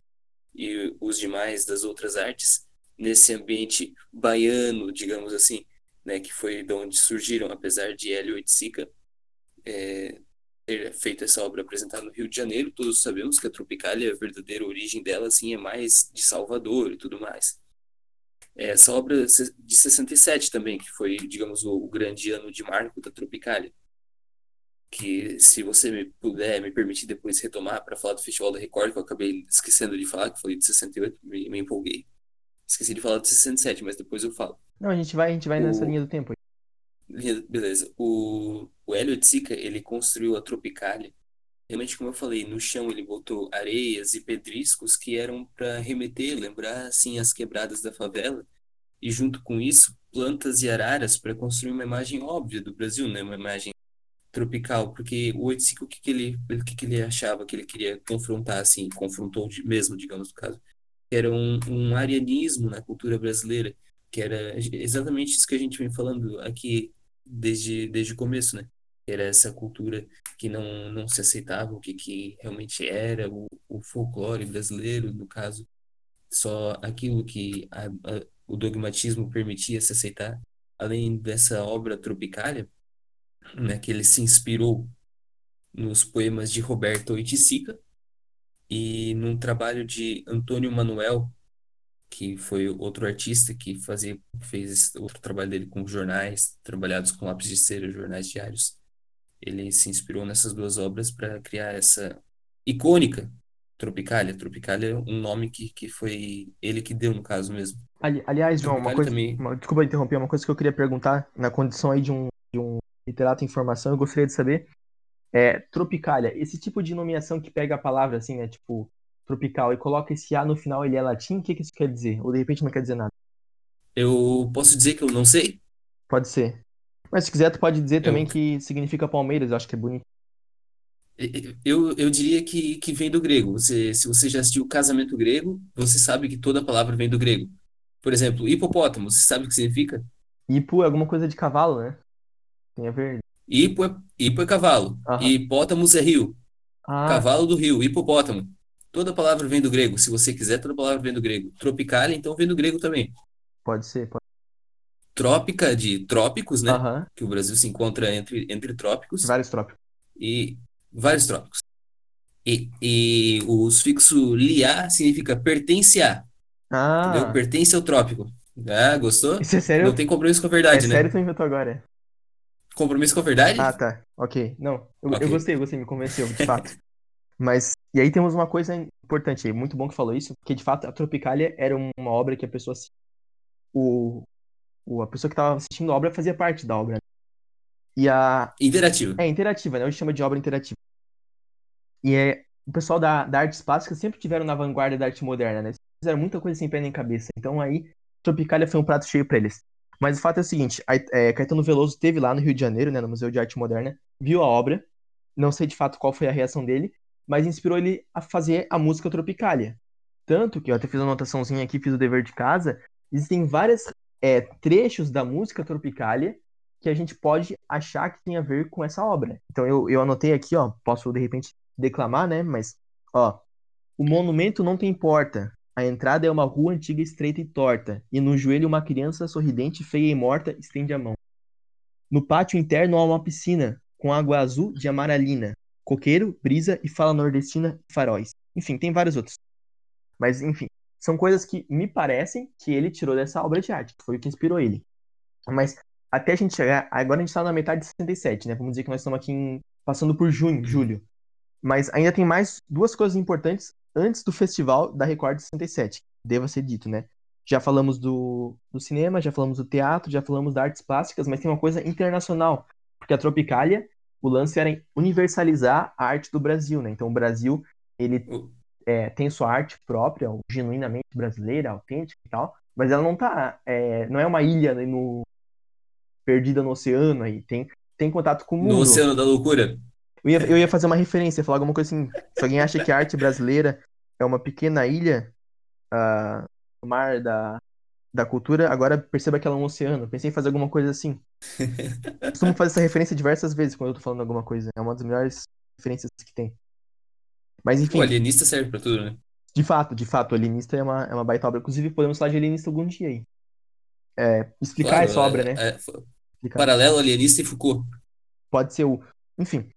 e os demais das outras artes, nesse ambiente baiano, digamos assim, né, que foi de onde surgiram, apesar de Hélio Oiticica é, ter feito essa obra apresentada no Rio de Janeiro, todos sabemos que a Tropicália, a verdadeira origem dela, assim, é mais de Salvador e tudo mais. É, Essa obra de 67 também, que foi, digamos, o, o grande ano de marco da Tropicália, que se você me puder me permitir depois retomar para falar do Festival da Record, que eu acabei esquecendo de falar, que falei de 68, me, me empolguei. Esqueci de falar de 67, mas depois eu falo. Não, a gente vai, a gente vai nessa O- linha do tempo. Beleza. O, o Hélio Tsica, ele construiu a Tropicália. Realmente, como eu falei, no chão ele botou areias e pedriscos que eram para remeter, lembrar assim as quebradas da favela. E junto com isso, plantas e araras para construir uma imagem óbvia do Brasil, né? Uma imagem tropical, porque o 85, o que que ele, o que que ele achava que ele queria confrontar, assim, confrontou mesmo, digamos, no caso, era um, um arianismo na cultura brasileira, que era exatamente isso que a gente vem falando aqui desde, desde o começo, né? Era essa cultura que não, não se aceitava o que, que realmente era o, o folclore brasileiro, no caso, só aquilo que a- a- o dogmatismo permitia se aceitar, além dessa obra Tropicália, né, que ele se inspirou nos poemas de Roberto Oiticica e num trabalho de Antônio Manuel, que foi outro artista que fazia, fez outro trabalho dele com jornais, trabalhados com lápis de cera, jornais diários. Ele se inspirou nessas duas obras para criar essa icônica Tropicália. Tropicália é um nome que, que foi ele que deu, no caso mesmo. Ali- aliás, João, uma coisa. também. uma- desculpa interromper, uma coisa que eu queria perguntar, na condição aí de um, de um literato em formação, eu gostaria de saber. É, Tropicália, esse tipo de nomeação que pega a palavra assim, né? Tipo, tropical, e coloca esse A no final, ele é latim, o que, que isso quer dizer? Ou de repente não quer dizer nada? Eu posso dizer que eu não sei? Pode ser. Mas se quiser, tu pode dizer também Eu- que significa Palmeiras, eu acho que é bonito. Eu, eu diria que, que vem do grego. Você, se você já assistiu Casamento Grego, você sabe que toda palavra vem do grego. Por exemplo, hipopótamo, você sabe o que significa? Hipo é alguma coisa de cavalo, né? Tem a ver. Hipo é, hipo é cavalo. Aham. Hipótamos é rio. Ah, Cavalo do rio, hipopótamo. Toda palavra vem do grego. Se você quiser, toda palavra vem do grego. Tropicalia, então vem do grego também. pode ser, pode Trópica, de trópicos, né? Aham, Que o Brasil se encontra entre, entre trópicos. vários trópicos. e vários trópicos. E, e o sufixo liar significa pertence a, entendeu? Ah, Pertence ao trópico. Ah, gostou? isso é sério? Não tem compromisso com a É verdade, né? sério que tu inventou agora? Compromisso com a verdade? Ah, tá. Ok. Não, eu, eu Ok. gostei, gostei, me convenceu, de fato. Mas, e aí temos uma coisa importante aí, muito bom que falou isso, porque de fato a Tropicália era uma obra que a pessoa. O, o, a pessoa que estava assistindo a obra fazia parte da obra. né? E a. Interativo. É interativa, né? Hoje chama de obra interativa. E é. O pessoal da, da artes plásticas sempre tiveram na vanguarda da arte moderna, né? Eles fizeram muita coisa sem pé nem cabeça. Então aí, Tropicália foi um prato cheio pra eles. Mas o fato é o seguinte: a- é, Caetano Veloso teve lá no Rio de Janeiro, né, no Museu de Arte Moderna, viu a obra, não sei de fato qual foi a reação dele, mas inspirou ele a fazer a música Tropicália. Tanto que eu até fiz uma anotaçãozinha aqui, fiz o dever de casa, existem vários trechos da música Tropicália que a gente pode achar que tem a ver com essa obra. Então eu, eu anotei aqui, ó, posso de repente declamar, né, mas, ó, o monumento não tem porta, a entrada é uma rua antiga, estreita e torta, e no joelho uma criança sorridente, feia e morta, estende a mão. No pátio interno há uma piscina, com água azul de amaralina, coqueiro, brisa e fala nordestina faróis. Enfim, tem vários outros. Mas, enfim, são coisas que me parecem que ele tirou dessa obra de arte, que foi o que inspirou ele. Mas até a gente chegar, agora a gente tá na metade de 67, né? Vamos dizer que nós estamos aqui em- passando por junho, julho. Mas ainda tem mais duas coisas importantes antes do festival da Record de 67, deva ser dito, né? Já falamos do, do cinema, já falamos do teatro, já falamos das artes plásticas, mas tem uma coisa internacional, porque a Tropicália, o lance era universalizar a arte do Brasil, né? Então o Brasil, ele é, tem sua arte própria, genuinamente brasileira, autêntica e tal, mas ela não tá, é, não é uma ilha né, no, perdida no oceano aí, tem, tem contato com o mundo. No Oceano da Loucura. Eu ia, eu ia fazer uma referência, falar alguma coisa assim. Se alguém acha que a arte brasileira é uma pequena ilha ah, no mar da, da cultura, agora perceba que ela é um oceano. Pensei em fazer alguma coisa assim. Costumo fazer essa referência diversas vezes quando eu tô falando alguma coisa. É uma das melhores referências que tem. Mas enfim, O alienista serve pra tudo, né? de fato, de fato, o Alienista é uma, é uma baita obra. Inclusive, podemos falar de Alienista algum dia aí. É, explicar Claro, essa obra, é- né? é- Explicar. paralelo, alienista e Foucault. Pode ser o. Enfim.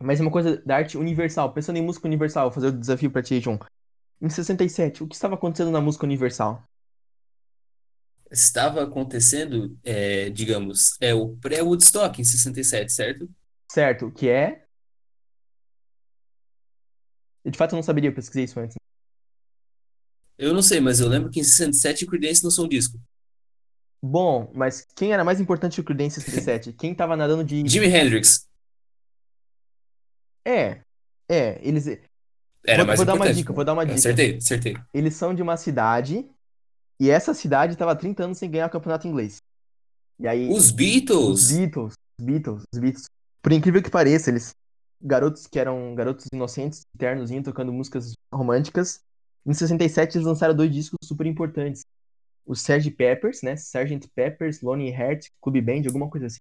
Mas é uma coisa da arte universal. Pensando em música universal, vou fazer o desafio pra ti, João. Em 67, o que estava acontecendo na música universal? Estava acontecendo, é, digamos, é o pré-Woodstock em 67, certo? Certo, que é. De fato, eu não saberia, eu pesquisei isso antes. Eu não sei, mas eu lembro que em 67 Creedence lançou um disco. Bom, mas quem era mais importante que o Creedence em 67? Quem tava nadando de. Jimi Hendrix É. É, eles. era vou, mais vou dar uma dica, vou dar uma Eu dica. Acertei, acertei. Eles são de uma cidade. E essa cidade tava há 30 anos sem ganhar o campeonato inglês. E aí. Os Os Beatles! Beatles, os Beatles, os Beatles. Por incrível que pareça, eles. Garotos que eram garotos inocentes, ternos, tocando músicas românticas. Em 67, eles lançaram dois discos super importantes. O Sgt. Peppers, né? Sgt. Peppers, Lonely Heart, Club Band, alguma coisa assim.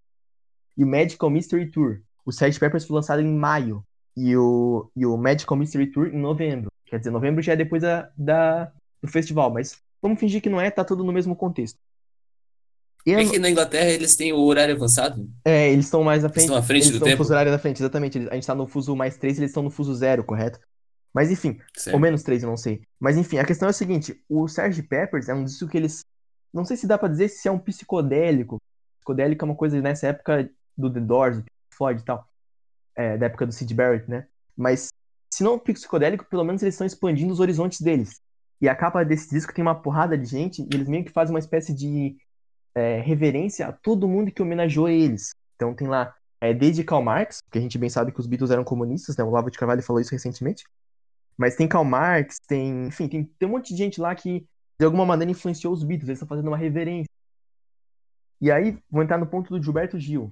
E o Magical Mystery Tour. O Sgt. Peppers foi lançado em maio. E o, e o Magical Mystery Tour em novembro. Quer dizer, novembro já é depois da, da, do festival, mas vamos fingir que não é, tá tudo no mesmo contexto. E é que na Inglaterra eles têm o horário avançado? É, eles estão mais à frente. Eles estão à frente eles do estão tempo? no fuso horário da frente, exatamente. A gente tá no fuso mais 3, eles estão no fuso zero, correto? Mas enfim, Certo. ou menos 3, eu não sei. Mas enfim, a questão é a seguinte: o Sgt. Peppers é um disco que eles. Não sei se dá pra dizer se é um psicodélico. Psicodélico é uma coisa nessa época do The Doors, do Floyd e tal. É, da época do Sid Barrett, né? Mas se não psicodélico, pelo menos eles estão expandindo os horizontes deles. E a capa desse disco tem uma porrada de gente e eles meio que fazem uma espécie de é, reverência a todo mundo que homenageou eles. Então tem lá, é, desde Karl Marx, que a gente bem sabe que os Beatles eram comunistas, né? O Olavo de Carvalho falou isso recentemente. Mas tem Karl Marx, tem, enfim, tem, tem um monte de gente lá que de alguma maneira influenciou os Beatles, eles estão fazendo uma reverência. E aí, vou entrar no ponto do Gilberto Gil.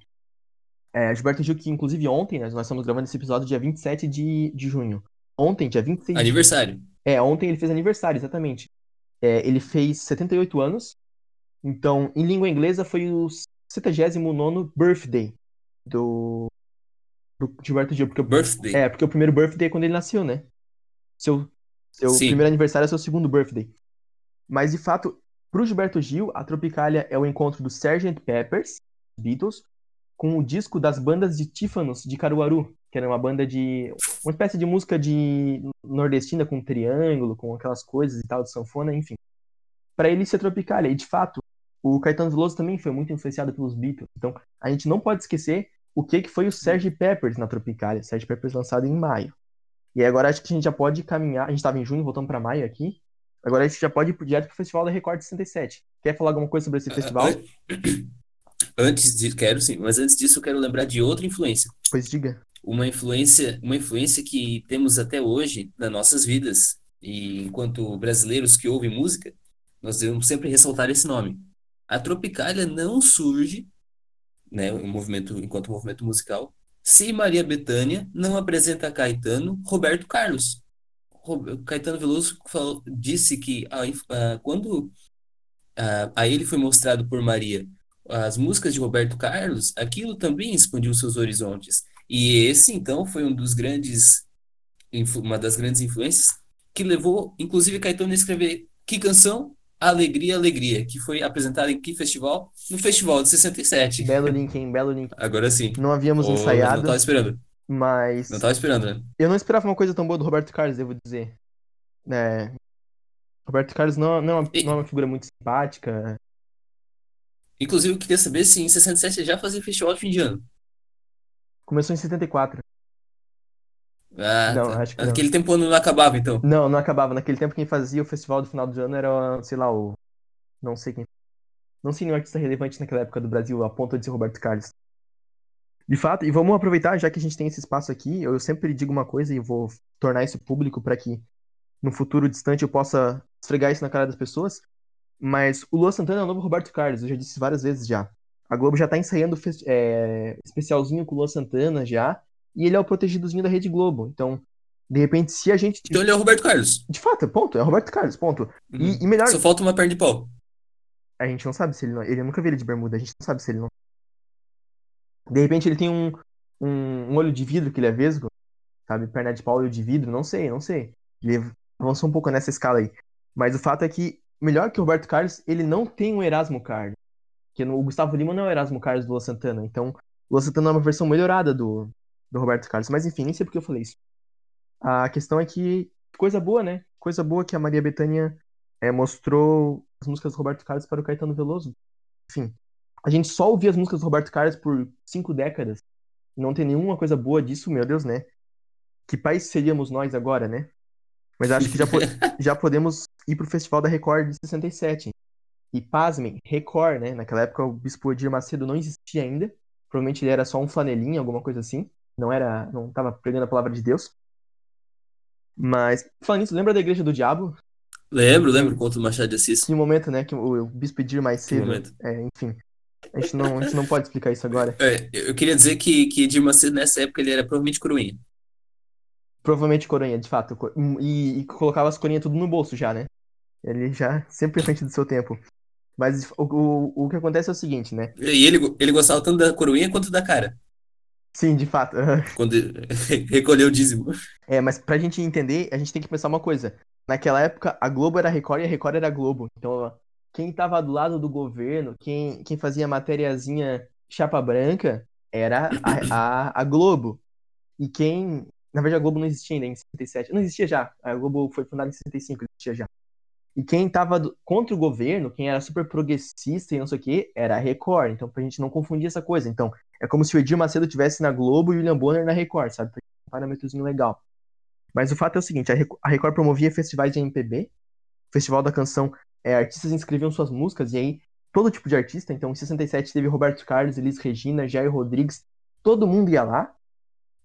É, Gilberto Gil, que inclusive ontem, né, nós estamos gravando esse episódio dia 27 de, de junho. Ontem, dia 26 de Aniversário. é, ontem ele fez aniversário, exatamente. É, ele fez 78 anos. Então, em língua inglesa, foi o 79 birthday do, do Gilberto Gil. Porque, o- Birthday. é, porque o primeiro birthday é quando ele nasceu, né? Seu, seu Sim. primeiro aniversário é seu segundo birthday. Mas, de fato, pro Gilberto Gil, a Tropicália é o encontro do Sgt. Peppers, Beatles, com o disco das bandas de Tífanos de Caruaru, que era uma banda de. uma espécie de música de nordestina com triângulo, com aquelas coisas e tal, de sanfona, enfim. Pra ele ser Tropicália. E de fato, o Caetano Veloso também foi muito influenciado pelos Beatles. Então, a gente não pode esquecer o que, que foi o Sgt. Peppers na Tropicália. Sgt. Peppers lançado em maio. E agora acho que a gente já pode caminhar. A gente estava em junho, voltando pra maio aqui. Agora a gente já pode ir direto pro Festival da Record 67. Quer falar alguma coisa sobre esse festival? An- Antes de, quero sim, mas antes disso eu quero lembrar de outra influência. Pois diga. Uma influência, uma influência que temos até hoje nas nossas vidas. E enquanto brasileiros que ouvem música, nós devemos sempre ressaltar esse nome. A Tropicália não surge, né, um movimento, enquanto movimento musical, se Maria Bethânia não apresenta Caetano Roberto Carlos. Caetano Veloso falou- disse que quando a, a ele foi mostrado por Maria as músicas de Roberto Carlos, aquilo também expandiu seus horizontes. E esse, então, foi um dos grandes, uma das grandes influências que levou, inclusive, Caetano a escrever que canção? Alegria, Alegria, que foi apresentada em que festival? No Festival de 67. Belo link, hein? Belo link. Agora sim. Não havíamos Ô, ensaiado, Não tava esperando. mas Não tava esperando, né? eu não esperava uma coisa tão boa do Roberto Carlos, devo dizer. É, Roberto Carlos não, não, é uma, E- não é uma figura muito simpática. Inclusive, eu queria saber se em 67 já fazia festival de fim de ano. Começou em 74. Ah, Não, tá. acho que não. Aquele tempo não acabava, então. Não, não acabava. Naquele tempo quem fazia o festival do final do ano era, sei lá, o. Não sei quem. Não sei nenhum artista relevante naquela época do Brasil, a ponto de ser Roberto Carlos. De fato, e vamos aproveitar, já que a gente tem esse espaço aqui, eu sempre digo uma coisa e vou tornar isso público para que no futuro distante eu possa esfregar isso na cara das pessoas. Mas o Luan Santana é o novo Roberto Carlos, eu já disse várias vezes já. A Globo já tá ensaiando é, especialzinho com o Luan Santana já, e ele é o protegidozinho da Rede Globo. Então, de repente, se a gente. Então ele é o Roberto Carlos. De fato, ponto, é o Roberto Carlos, ponto. Uhum. E, e melhor, Só falta uma perna de pau. a gente não sabe se ele não. Ele nunca ele de bermuda, a gente não sabe se ele não. De repente ele tem um, um, um olho de vidro que ele é vesgo, sabe? Perna de pau, olho de vidro, não sei, não sei. Ele avançou um pouco nessa escala aí. Mas o fato é que, melhor que o Roberto Carlos, ele não tem um Erasmo Carlos. Porque no, o Gustavo Lima não é o Erasmo Carlos do Lua Santana. Então, o Lua Santana é uma versão melhorada do, do Roberto Carlos. Mas enfim, nem sei porque eu falei isso. A questão é que, coisa boa, né? Coisa boa que a Maria Bethânia é, mostrou as músicas do Roberto Carlos para o Caetano Veloso. Enfim, a gente só ouvia as músicas do Roberto Carlos por cinco décadas. Não tem nenhuma coisa boa disso, meu Deus, né? Que país seríamos nós agora, né? Mas acho que já, po- já podemos ir pro Festival da Record de 67. E pasmem, Record, né? Naquela época o Bispo Edir Macedo não existia ainda. Provavelmente ele era só um flanelinha, alguma coisa assim. Não era, não tava pregando a palavra de Deus. Mas, falando nisso, lembra da Igreja do Diabo? Lembro, lembro, conto do Machado de Assis. Tinha um momento, né, que o, o Bispo Edir mais cedo, momento. é, enfim. A gente não, a gente não pode explicar isso agora. É, eu queria dizer que, que Edir Macedo, nessa época, ele era provavelmente coroinha. Provavelmente coroinha, de fato. E, e colocava as coroinhas tudo no bolso já, né? Ele já sempre à frente do seu tempo. Mas o, o, o que acontece é o seguinte, né? E ele, ele gostava tanto da coroinha quanto da cara. Sim, de fato. Quando recolheu o dízimo. É, mas pra gente entender, a gente tem que pensar uma coisa. Naquela época, a Globo era Record e a Record era Globo. Então, quem tava do lado do governo, quem, quem fazia matériazinha chapa branca, era a, a, a Globo. E quem. Na verdade, a Globo não existia ainda em 67. Não existia já. A Globo foi fundada em 65, existia já. E quem tava do, contra o governo, quem era super progressista e não sei o que, era a Record. Então, pra gente não confundir essa coisa. Então, é como se o Edir Macedo tivesse na Globo e o William Bonner na Record, sabe? Um parâmetrozinho legal. Mas o fato é o seguinte, a Record promovia festivais de MPB, Festival da Canção, é, artistas inscreviam suas músicas, e aí todo tipo de artista, então em 67 teve Roberto Carlos, Elis Regina, Jair Rodrigues, todo mundo ia lá,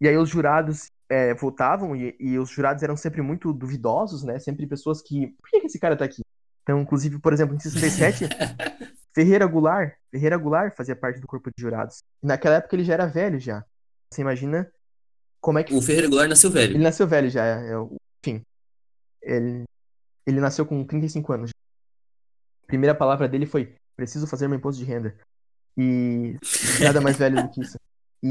e aí os jurados é, votavam, e, e, os jurados eram sempre muito duvidosos, né, sempre pessoas que, por que, que esse cara tá aqui? Então, inclusive, por exemplo, em 67, Ferreira Goulart, Ferreira Goulart fazia parte do corpo de jurados. Naquela época ele já era velho já. Você imagina como é que. O Ferreira Goulart nasceu velho. Ele nasceu velho já, é, é, enfim. Ele, ele nasceu com 35 anos. A primeira palavra dele foi: preciso fazer meu imposto de renda. E nada mais velho do que isso.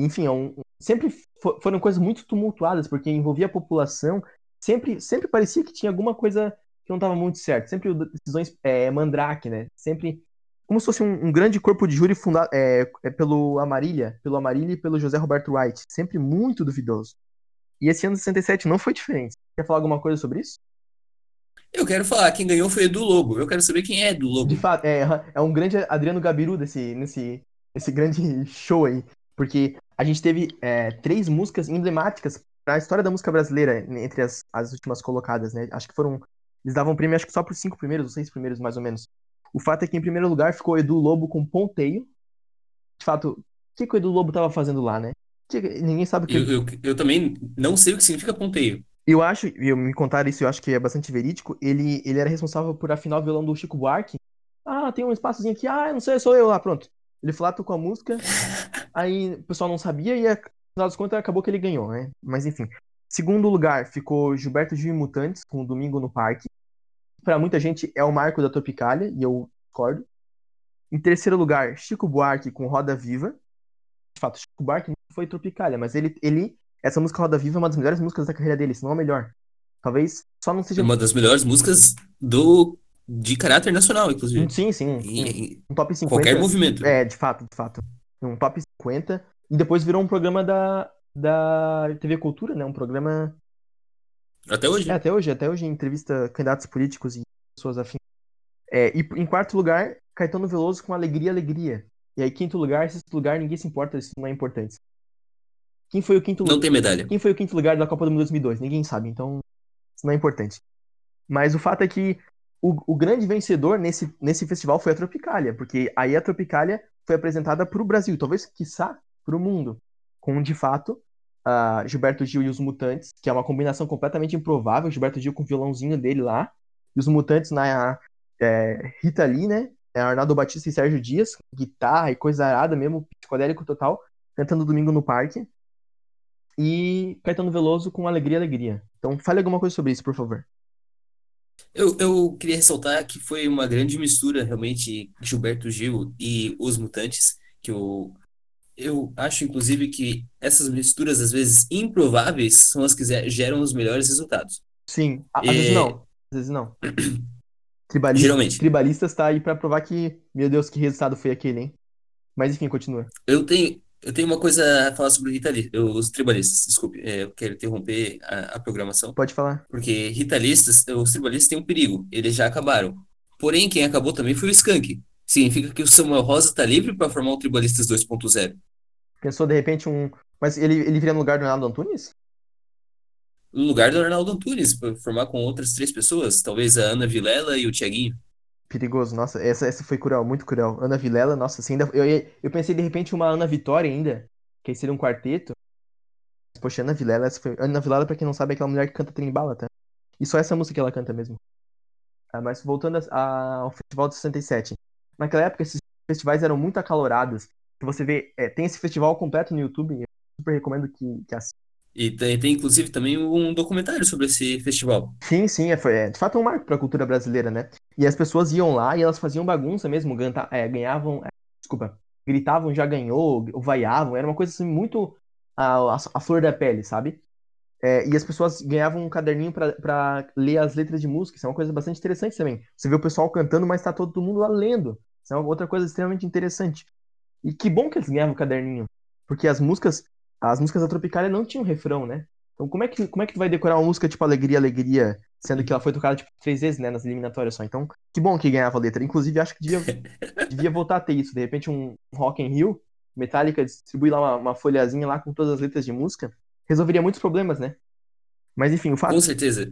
Enfim, é um, sempre foram coisas muito tumultuadas, porque envolvia a população. Sempre, sempre parecia que tinha alguma coisa que não estava muito certo. Sempre decisões é, mandrake, né? Sempre como se fosse um, um grande corpo de júri fundado é, é, pelo Amarília, pelo Amarília e pelo José Roberto Wright. Sempre muito duvidoso. E esse ano de 67 não foi diferente. Quer falar alguma coisa sobre isso? Eu quero falar, quem ganhou foi Edu Lobo. Eu quero saber quem é Edu Lobo. De fato, é, é um grande Adriano Gabiru desse, nesse, nesse grande show aí. Porque a gente teve é, três músicas emblemáticas para a história da música brasileira entre as, as últimas colocadas, né? Acho que foram. Eles davam prêmio, acho que só por cinco primeiros, ou seis primeiros, mais ou menos. O fato é que, em primeiro lugar, ficou Edu Lobo com ponteio. De fato, o que, que o Edu Lobo estava fazendo lá, né? Ninguém sabe o que. Eu, eu, eu, também não sei o que significa ponteio. Eu acho, eu me contaram isso, eu acho que é bastante verídico. Ele, ele era responsável por afinar o violão do Chico Buarque. Ah, tem um espaçozinho aqui. Ah, não sei, sou eu lá, pronto. Ele foi lá, tocou a música. Aí o pessoal não sabia e, no final das contas, acabou que ele ganhou, né? Mas enfim. Segundo lugar ficou Gilberto Gil e Mutantes, com o Domingo no Parque para muita gente é o marco da Tropicália, e eu discordo. Em terceiro lugar, Chico Buarque com Roda Viva. De fato, Chico Buarque não foi Tropicália, mas ele, ele essa música Roda Viva é uma das melhores músicas da carreira dele, se não a melhor. Talvez só não seja. Uma das melhores músicas do de caráter nacional, inclusive. Sim, sim. Um, um top 50. Qualquer movimento. É, de fato, de fato. Um top 50. E depois virou um programa da, da TV Cultura, né? Um programa até hoje? É, até hoje, até hoje entrevista candidatos políticos e pessoas afins. É, e em quarto lugar, Caetano Veloso com Alegria, Alegria. E aí, quinto lugar, sexto lugar, ninguém se importa, isso não é importante. Quem foi o quinto Não tem medalha. Quem foi o quinto lugar da Copa do Mundo 2002? Ninguém sabe, então isso não é importante. Mas o fato é que o, o grande vencedor nesse, nesse festival foi a Tropicália, porque aí a Tropicália foi apresentada para o Brasil, talvez, quiçá, para o mundo, com, de fato, uh, Gilberto Gil e os Mutantes, que é uma combinação completamente improvável. Gilberto Gil com o violãozinho dele lá, e os Mutantes na é, Rita Lee, né? É Arnaldo Batista e Sérgio Dias, guitarra e coisa arada mesmo, psicodélico total, cantando domingo no parque. E Caetano Veloso com Alegria, Alegria. Então fale alguma coisa sobre isso, por favor. Eu, eu queria ressaltar que foi uma grande mistura, realmente, Gilberto Gil e Os Mutantes, que eu eu acho, inclusive, que essas misturas, às vezes improváveis, são as que geram os melhores resultados. Sim, às vezes não. Às vezes não. Tribalista, Geralmente. Tribalistas tá aí para provar que, meu Deus, que resultado foi aquele, hein? Mas enfim, continua. Eu tenho, eu tenho uma coisa a falar sobre Rita Lee, os tribalistas, desculpe, é, eu quero interromper a, a programação. Pode falar. Porque ritalistas, os tribalistas têm um perigo, eles já acabaram. Porém, quem acabou também foi o Skank. Significa que o Samuel Rosa está livre para formar o Tribalistas 2.0. Pensou de repente um. Mas ele, ele viria no lugar do Arnaldo Antunes? No lugar do Arnaldo Antunes, para formar com outras três pessoas, talvez a Ana Vilela e o Tiaguinho. Perigoso, nossa, essa, essa foi cruel, muito cruel. Ana Vilela, nossa, assim, ainda, eu, eu pensei de repente uma Ana Vitória ainda, que aí seria um quarteto. Poxa, Ana Vilela, essa foi. Ana Vilela, pra quem não sabe, é aquela mulher que canta Trembala, tá? E só essa música que ela canta mesmo. Ah, mas voltando a, a, ao Festival de 67. Naquela época, esses festivais eram muito acalorados. Você vê, é, tem esse festival completo no YouTube, eu super recomendo que, que assista. E tem, tem, inclusive, também um documentário sobre esse festival. Sim, sim, é, é, de fato é um marco para a cultura brasileira, né? E as pessoas iam lá e elas faziam bagunça mesmo, ganta, é, ganhavam, é, desculpa, gritavam já ganhou, vaiavam, era uma coisa assim muito a, a, flor da pele, sabe? É, e as pessoas ganhavam um caderninho para ler as letras de música. Isso é uma coisa bastante interessante também. Você vê o pessoal cantando, mas está todo mundo lá lendo. Isso é outra coisa extremamente interessante. E que bom que eles ganhavam o caderninho. Porque as músicas, as músicas da Tropicália não tinham refrão, né? Então como é que, como é que tu vai decorar uma música tipo Alegria, Alegria, sendo que ela foi tocada tipo três vezes, né, nas eliminatórias só. Então, que bom que ganhava a letra. Inclusive, acho que devia, devia voltar a ter isso. De repente, um Rock in Rio, Metallica distribui lá uma, uma folhazinha lá com todas as letras de música, resolveria muitos problemas, né? Mas enfim, o fato. Com certeza.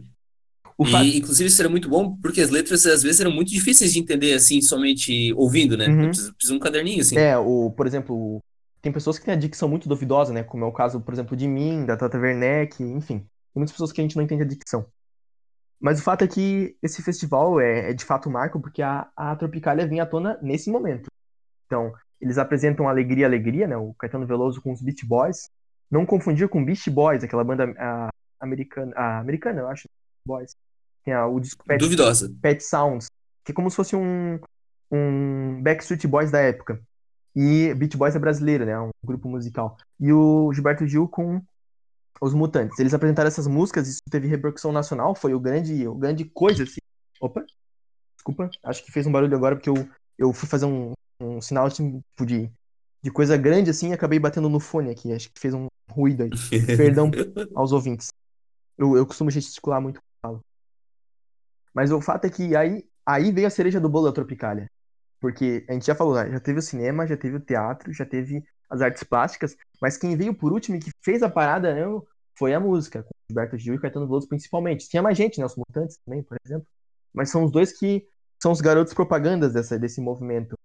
O e, fato... inclusive, isso era muito bom, porque as letras às vezes eram muito difíceis de entender, assim, somente ouvindo, né? Uhum. Precisa, precisa um caderninho, assim. É, o, por exemplo, tem pessoas que têm a dicção muito duvidosa, né? Como é o caso, por exemplo, de mim, da Tata Werneck, enfim. Tem muitas pessoas que a gente não entende a dicção. Mas o fato é que esse festival é, é de fato um marco, porque a, a Tropicália vinha à tona nesse momento. Então, eles apresentam Alegria, Alegria, né? O Caetano Veloso com os Beach Boys. Não confundir com Beach Boys, aquela banda a, americana, a, americana, eu acho, Boys. Tem a, o disco Pet, Duvidosa. Pet Sounds, que é como se fosse um, um Backstreet Boys da época. E Beach Boys é brasileiro, né? Um grupo musical. E o Gilberto Gil com os Mutantes. Eles apresentaram essas músicas, isso teve repercussão nacional, foi o grande, o grande coisa, assim. Opa, desculpa, acho que fez um barulho agora porque eu, eu fui fazer um, um sinal assim, tipo, de, de coisa grande assim e acabei batendo no fone aqui. Acho que fez um ruído aí. Perdão aos ouvintes. Eu, eu costumo gesticular muito. Mas o fato é que aí, aí veio a cereja do bolo da Tropicália. Porque a gente já falou, né? já teve o cinema, já teve o teatro, já teve as artes plásticas, mas quem veio por último e que fez a parada né, foi a música, com Gilberto Gil e Caetano Veloso principalmente. Tinha mais gente, né, os Mutantes também, por exemplo, mas são os dois que são os garotos propagandas dessa, desse movimento.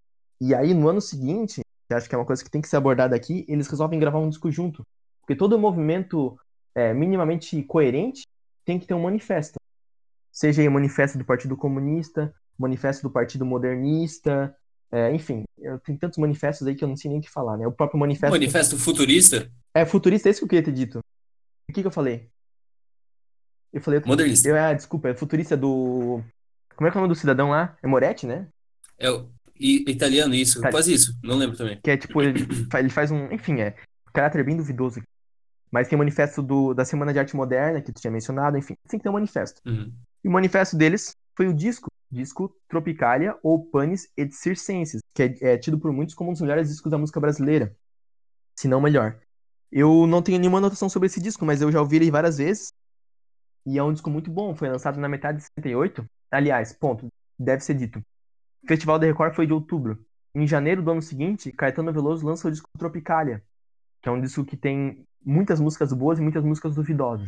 E aí, no ano seguinte, que acho que é uma coisa que tem que ser abordada aqui, eles resolvem gravar um disco junto. Porque todo movimento é, minimamente coerente tem que ter um manifesto. Seja o manifesto do Partido Comunista, manifesto do Partido Modernista, é, enfim, tenho tantos manifestos aí que eu não sei nem o que falar, né? O próprio manifesto. Manifesto futurista? É, futurista, é isso que eu queria ter dito. O que, que eu falei? Eu falei. Modernista. Eu, ah, desculpa, é futurista do. Como é que é o nome do cidadão lá? É Moretti, né? É o italiano, isso. Itali- Quase isso. Não lembro também. Que é tipo, ele, ele faz um. Enfim, é. Caráter bem duvidoso aqui. Mas tem o manifesto do, da Semana de Arte Moderna, que tu tinha mencionado, enfim. Tem que ter um manifesto. Uhum. E o manifesto deles foi o disco, disco Tropicalia ou Panis et Circenses, que é, é tido por muitos como um dos melhores discos da música brasileira, se não melhor. Eu não tenho nenhuma anotação sobre esse disco, mas eu já ouvi ele várias vezes. E é um disco muito bom, foi lançado na metade de 68. Aliás, ponto, deve ser dito. O Festival da Record foi de outubro. Em janeiro do ano seguinte, Caetano Veloso lança o disco Tropicalia, que é um disco que tem muitas músicas boas e muitas músicas duvidosas.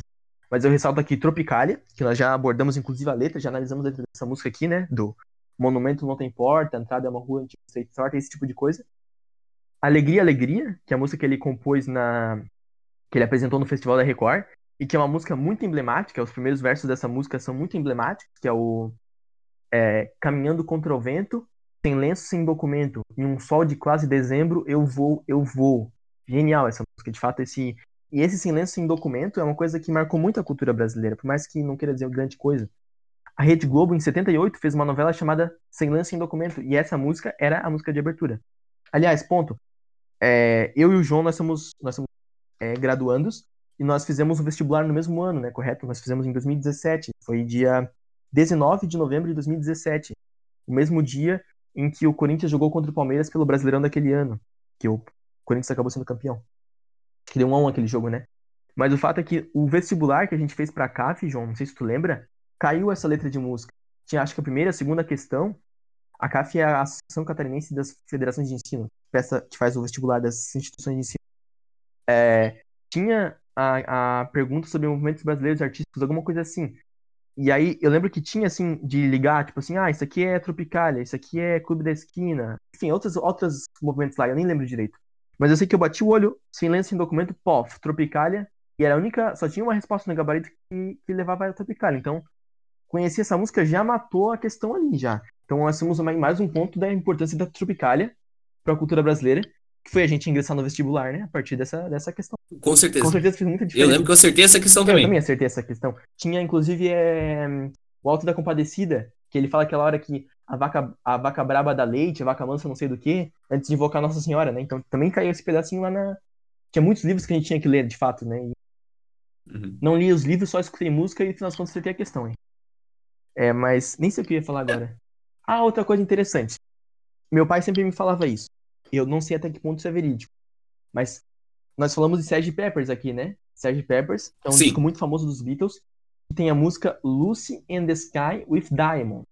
Mas eu ressalto aqui Tropicalia, que nós já abordamos inclusive a letra, já analisamos letra dessa música aqui, né? Do Monumento não tem porta, entrada é uma rua antiga, sei sorte, esse tipo de coisa. Alegria, Alegria, que é a música que ele compôs na. que ele apresentou no Festival da Record, e que é uma música muito emblemática, os primeiros versos dessa música são muito emblemáticos, que é o. é, Caminhando contra o vento, sem lenço, sem documento, em um sol de quase dezembro, eu vou, eu vou. Genial essa música, de fato, esse. E esse silêncio sem documento é uma coisa que marcou muito a cultura brasileira, por mais que não queira dizer grande coisa. A Rede Globo, em 78, fez uma novela chamada Sem Lance Sem Documento, e essa música era a música de abertura. Aliás, ponto. É, eu e o João, nós somos, nós somos é, graduandos, e nós fizemos o vestibular no mesmo ano, né? Correto? Nós fizemos em 2017. Foi dia 19 de novembro de 2017. O mesmo dia em que o Corinthians jogou contra o Palmeiras pelo Brasileirão daquele ano. Que o Corinthians acabou sendo campeão. Acho que deu um a um aquele jogo, né? Mas o fato é que o vestibular que a gente fez pra CAF, João, não sei se tu lembra, caiu essa letra de música. Tinha, acho que a primeira, a segunda questão. A CAF é a Associação Catarinense das Federações de Ensino, peça que faz o vestibular das instituições de ensino. É, tinha a, a pergunta sobre movimentos brasileiros artísticos, alguma coisa assim. E aí eu lembro que tinha assim de ligar, tipo assim, ah, isso aqui é Tropicália, isso aqui é Clube da Esquina, enfim, outros outros movimentos lá, eu nem lembro direito. Mas eu sei que eu bati o olho, sem lenço, sem documento, POF, Tropicália, e era a única, só tinha uma resposta no gabarito que, que levava a Tropicália. Então, conhecer essa música já matou a questão ali já. Então nós temos mais um ponto da importância da Tropicália para a cultura brasileira, que foi a gente ingressar no vestibular, né? A partir dessa, dessa questão. Com certeza. Com certeza fez muita diferença. Eu lembro que eu acertei essa questão Eu também. também acertei essa questão. Tinha, inclusive, é, o Alto da Compadecida, que ele fala aquela hora que a vaca, a vaca braba dá leite, a vaca mansa não sei do que, antes de invocar Nossa Senhora, né? Então também caiu esse pedacinho lá na. Tinha muitos livros que a gente tinha que ler, de fato, né? E Uhum. não li os livros, só escutei música e no final das contas acertei a questão, hein? É, mas nem sei o que eu ia falar agora. Ah, outra coisa interessante. Meu pai sempre me falava isso. Eu não sei até que ponto isso é verídico. Mas nós falamos de Sgt. Peppers aqui, né? Sgt. Peppers é um Sim. disco muito famoso dos Beatles. Que tem a música Lucy in the Sky with Diamond.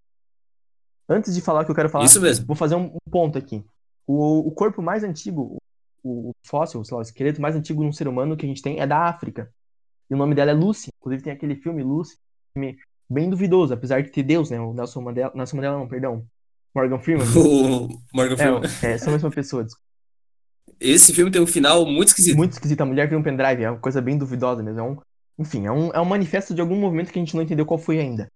Antes de falar o que eu quero falar, Isso mesmo. vou fazer um, um ponto aqui. O, o corpo mais antigo, o, o fóssil, lá, o esqueleto mais antigo de um ser humano que a gente tem é da África. E o nome dela é Lucy. Inclusive tem aquele filme Lucy, filme bem duvidoso, apesar de ter Deus, né? O Nelson Mandela, Nelson Mandela não, perdão. Morgan Freeman. O Morgan Freeman. É, é, são a mesma pessoa, desculpa. Esse filme tem um final muito esquisito. Muito esquisito. A mulher vira um pendrive, é uma coisa bem duvidosa mesmo. É um, enfim, é um, é um manifesto de algum movimento que a gente não entendeu qual foi ainda.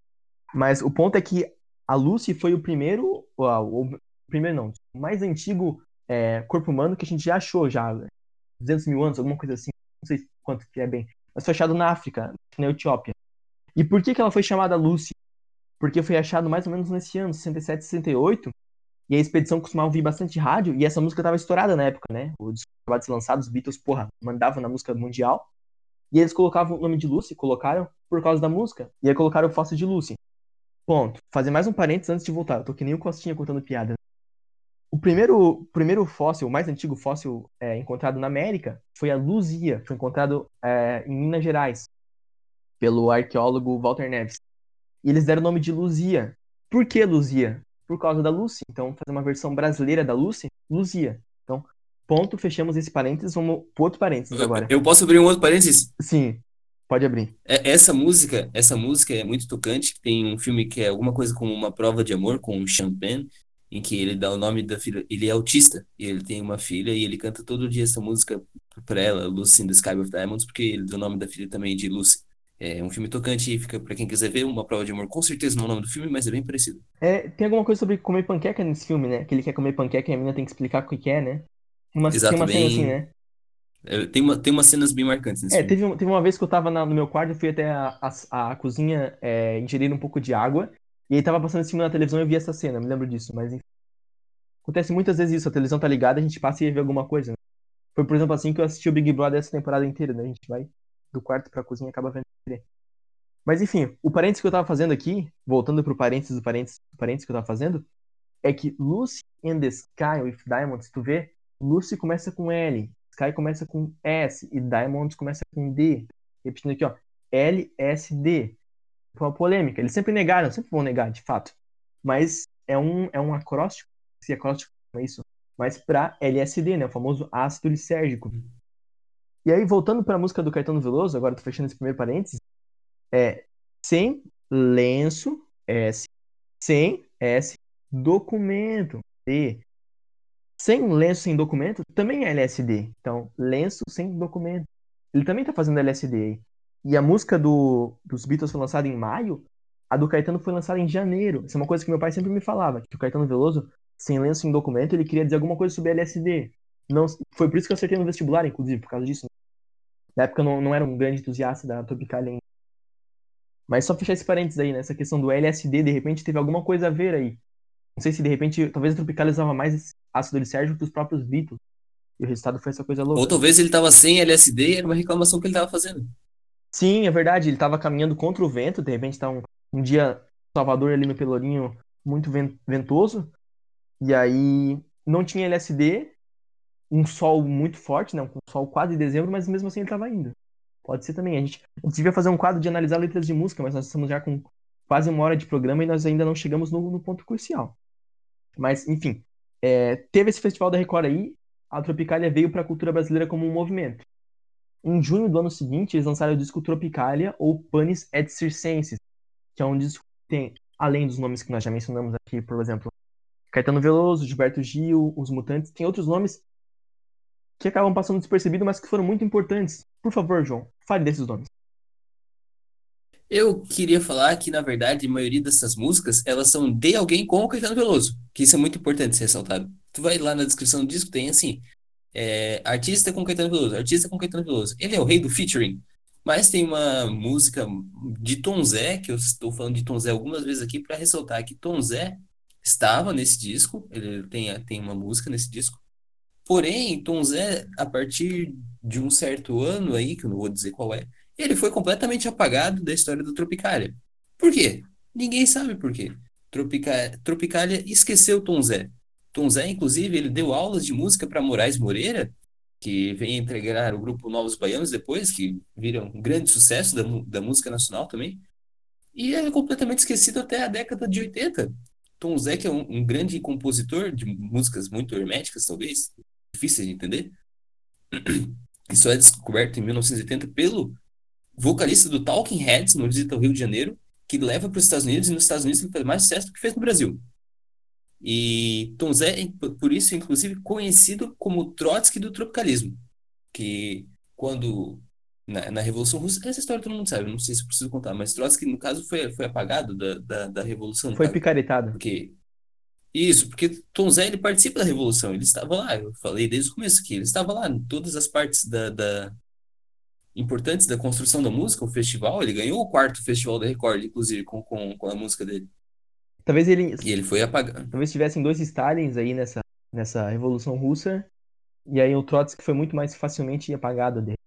Mas o ponto é que a Lucy foi o primeiro, o, primeiro não, o mais antigo é, corpo humano que a gente já achou já, 200 mil anos, alguma coisa assim, não sei quanto que é bem, mas foi achado na África, na Etiópia. E por que que ela foi chamada Lucy? Porque foi achado mais ou menos nesse ano, 67, 68, e a expedição costumava ouvir bastante rádio, e essa música tava estourada na época, né? O disco acabado de ser lançado, os Beatles, porra, mandavam na música mundial, e eles colocavam o nome de Lucy, colocaram por causa da música, e aí colocaram o fóssil de Lucy. Ponto. Fazer mais um parênteses antes de voltar. Eu tô que nem o Costinha contando piada. O primeiro, primeiro fóssil, o mais antigo fóssil é, encontrado na América foi a Luzia. Foi encontrado é, em Minas Gerais pelo arqueólogo Walter Neves. E eles deram o nome de Luzia. Por que Luzia? Por causa da Lucy. Então, fazer uma versão brasileira da Lucy, Luzia. Então, ponto, fechamos esse parênteses. Vamos pro outro parênteses agora. Eu posso abrir um outro parênteses? Sim, pode abrir. É- Essa música, essa música é muito tocante. Tem um filme que é alguma coisa como uma prova de amor com o Sean Penn, em que ele dá o nome da filha. Ele é autista e ele tem uma filha e ele canta todo dia essa música pra ela, Lucy in the Sky with Diamonds, porque ele deu o nome da filha também de Lucy. É um filme tocante e fica pra quem quiser ver uma prova de amor. Com certeza não é o nome do filme, mas é bem parecido. É, tem alguma coisa sobre comer panqueca nesse filme, né? Que ele quer comer panqueca e a menina tem que explicar o que é, né? Uma, Exato, tem uma bem- assim, né? É, tem, uma, tem umas cenas bem marcantes nesse É, filme. teve, um- teve uma vez que eu tava na- no meu quarto, eu fui até a, a, a cozinha é, ingerir um pouco de água, e aí tava passando em cima na televisão e eu vi essa cena, me lembro disso, mas enfim. Acontece muitas vezes isso, a televisão tá ligada, a gente passa e vê alguma coisa, né? Foi, por exemplo, assim que eu assisti o Big Brother essa temporada inteira, né? A gente vai do quarto pra cozinha e acaba vendo. Mas enfim, o parênteses que eu tava fazendo aqui, voltando pro parênteses do parênteses, do parênteses que eu tava fazendo, é que Lucy in the Sky with Diamonds, tu vê, Lucy começa com L, Sky começa com S e Diamonds começa com D. Repetindo aqui, ó, LSD. Foi uma polêmica. Eles sempre negaram, sempre vão negar, de fato. Mas é um, é um acróstico, se acróstico é isso, mas para LSD, né, o famoso ácido lisérgico. E aí, voltando para a música do Caetano Veloso, agora tô fechando esse primeiro parênteses, é sem lenço, S, sem S, documento, D. Sem lenço sem documento também é LSD. Então, lenço sem documento. Ele também tá fazendo LSD aí. E a música do, dos Beatles foi lançada em maio, a do Caetano foi lançada em janeiro. Isso é uma coisa que meu pai sempre me falava, que o Caetano Veloso, sem lenço sem documento, ele queria dizer alguma coisa sobre LSD. Não, foi por isso que eu acertei no vestibular, inclusive, por causa disso. Na época eu não, não era um grande entusiasta da Tropicália ainda. Mas só fechar esse parênteses aí, né? Essa questão do LSD, de repente teve alguma coisa a ver aí. Não sei se de repente, talvez a Tropicália usava mais ácido lisérgico que os próprios Beatles. E o resultado foi essa coisa louca. Ou talvez ele tava sem LSD e era uma reclamação que ele tava fazendo. Sim, é verdade. Ele tava caminhando contra o vento, de repente tá um, um dia Salvador ali no Pelourinho muito ven- ventoso. E aí não tinha LSD, um sol muito forte, né? Um sol quase dezembro, mas mesmo assim ele tava indo. Pode ser também. A gente, a gente devia fazer um quadro de analisar letras de música, mas nós estamos já com quase uma hora de programa e nós ainda não chegamos no, no ponto crucial. Mas, enfim, é, teve esse festival da Record aí, a Tropicália veio para a cultura brasileira como um movimento. Em junho do ano seguinte, eles lançaram o disco Tropicália ou Panis et Circenses, que é um disco que tem, além dos nomes que nós já mencionamos aqui, por exemplo, Caetano Veloso, Gilberto Gil, Os Mutantes, tem outros nomes que acabam passando despercebidos, mas que foram muito importantes. Por favor, João, fale desses nomes. Eu queria falar que, na verdade, a maioria dessas músicas, elas são de alguém com o Caetano Veloso, que isso é muito importante ser ressaltado. tu vai lá na descrição do disco, tem assim, é, artista com Caetano Veloso, artista com Caetano Veloso. Ele é o rei do featuring. Mas tem uma música de Tom Zé, que eu estou falando de Tom Zé algumas vezes aqui, para ressaltar que Tom Zé estava nesse disco, ele tem, tem uma música nesse disco. Porém, Tom Zé, a partir de um certo ano aí, que eu não vou dizer qual é, ele foi completamente apagado da história do Tropicália. Por quê? Ninguém sabe por quê. Tropica... Tropicália esqueceu Tom Zé. Tom Zé, inclusive, ele deu aulas de música para Moraes Moreira, que vem entregar o grupo Novos Baianos depois, que viram um grande sucesso da, da música nacional também. E é completamente esquecido até a década de 80. Tom Zé, que é um, um grande compositor de músicas muito herméticas, talvez, difíceis de entender. Isso é descoberto em 1980 pelo vocalista do Talking Heads, no Visita ao Rio de Janeiro, que leva para os Estados Unidos, e nos Estados Unidos ele faz mais sucesso do que fez no Brasil. E Tom Zé, por isso, inclusive, conhecido como Trotsky do tropicalismo, que quando na, na, Revolução Russa, essa história todo mundo sabe, não sei se preciso contar, mas Trotsky, no caso, foi, foi apagado da, da, da Revolução. Foi picaretado. Porque, isso, porque Tom Zé, ele participa da Revolução, ele estava lá, eu falei desde o começo aqui, ele estava lá em todas as partes da, da importantes da construção da música, o festival, ele ganhou o quarto festival da Record, inclusive, com, com, com a música dele. Talvez ele. E ele foi apagado. Talvez tivessem dois Stalins aí nessa, nessa Revolução Russa. E aí o Trotsky foi muito mais facilmente apagado dele.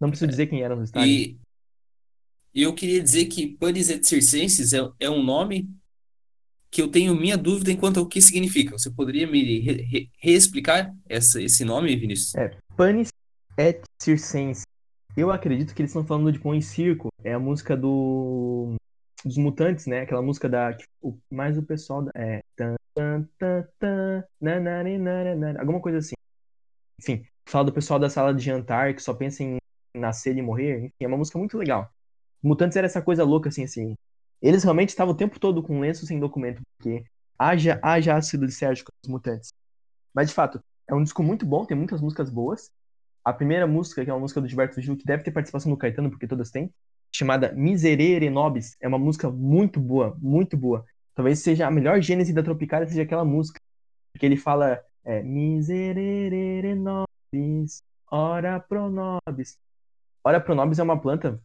Não preciso é. dizer quem eram os Stalins. E eu queria dizer que Panis et Circenses é, é um nome que eu tenho minha dúvida enquanto ao que significa. Você poderia me re, re, reexplicar essa, esse nome, Vinícius? É, Panis et Circenses. Eu acredito que eles estão falando de Pão e Circo. É a música do dos Mutantes, né? Aquela música da. O, mais o pessoal da. É. Tan, tan, tan, tan, alguma coisa assim. Enfim, fala do pessoal da sala de jantar que só pensa em nascer e morrer. Enfim, é uma música muito legal. Mutantes era essa coisa louca, assim, assim. Eles realmente estavam o tempo todo com lenço sem documento, porque haja, haja ácido lisérgico os mutantes. Mas, de fato, é um disco muito bom, tem muitas músicas boas. A primeira música, que é uma música do Gilberto Gil, que deve ter participação do Caetano, porque todas têm, chamada Miserere Nobis. É uma música muito boa, muito boa. Talvez seja a melhor gênese da Tropicália, seja aquela música. Porque ele fala é, Miserere Nobis, ora pro nobis. Ora pro nobis é uma planta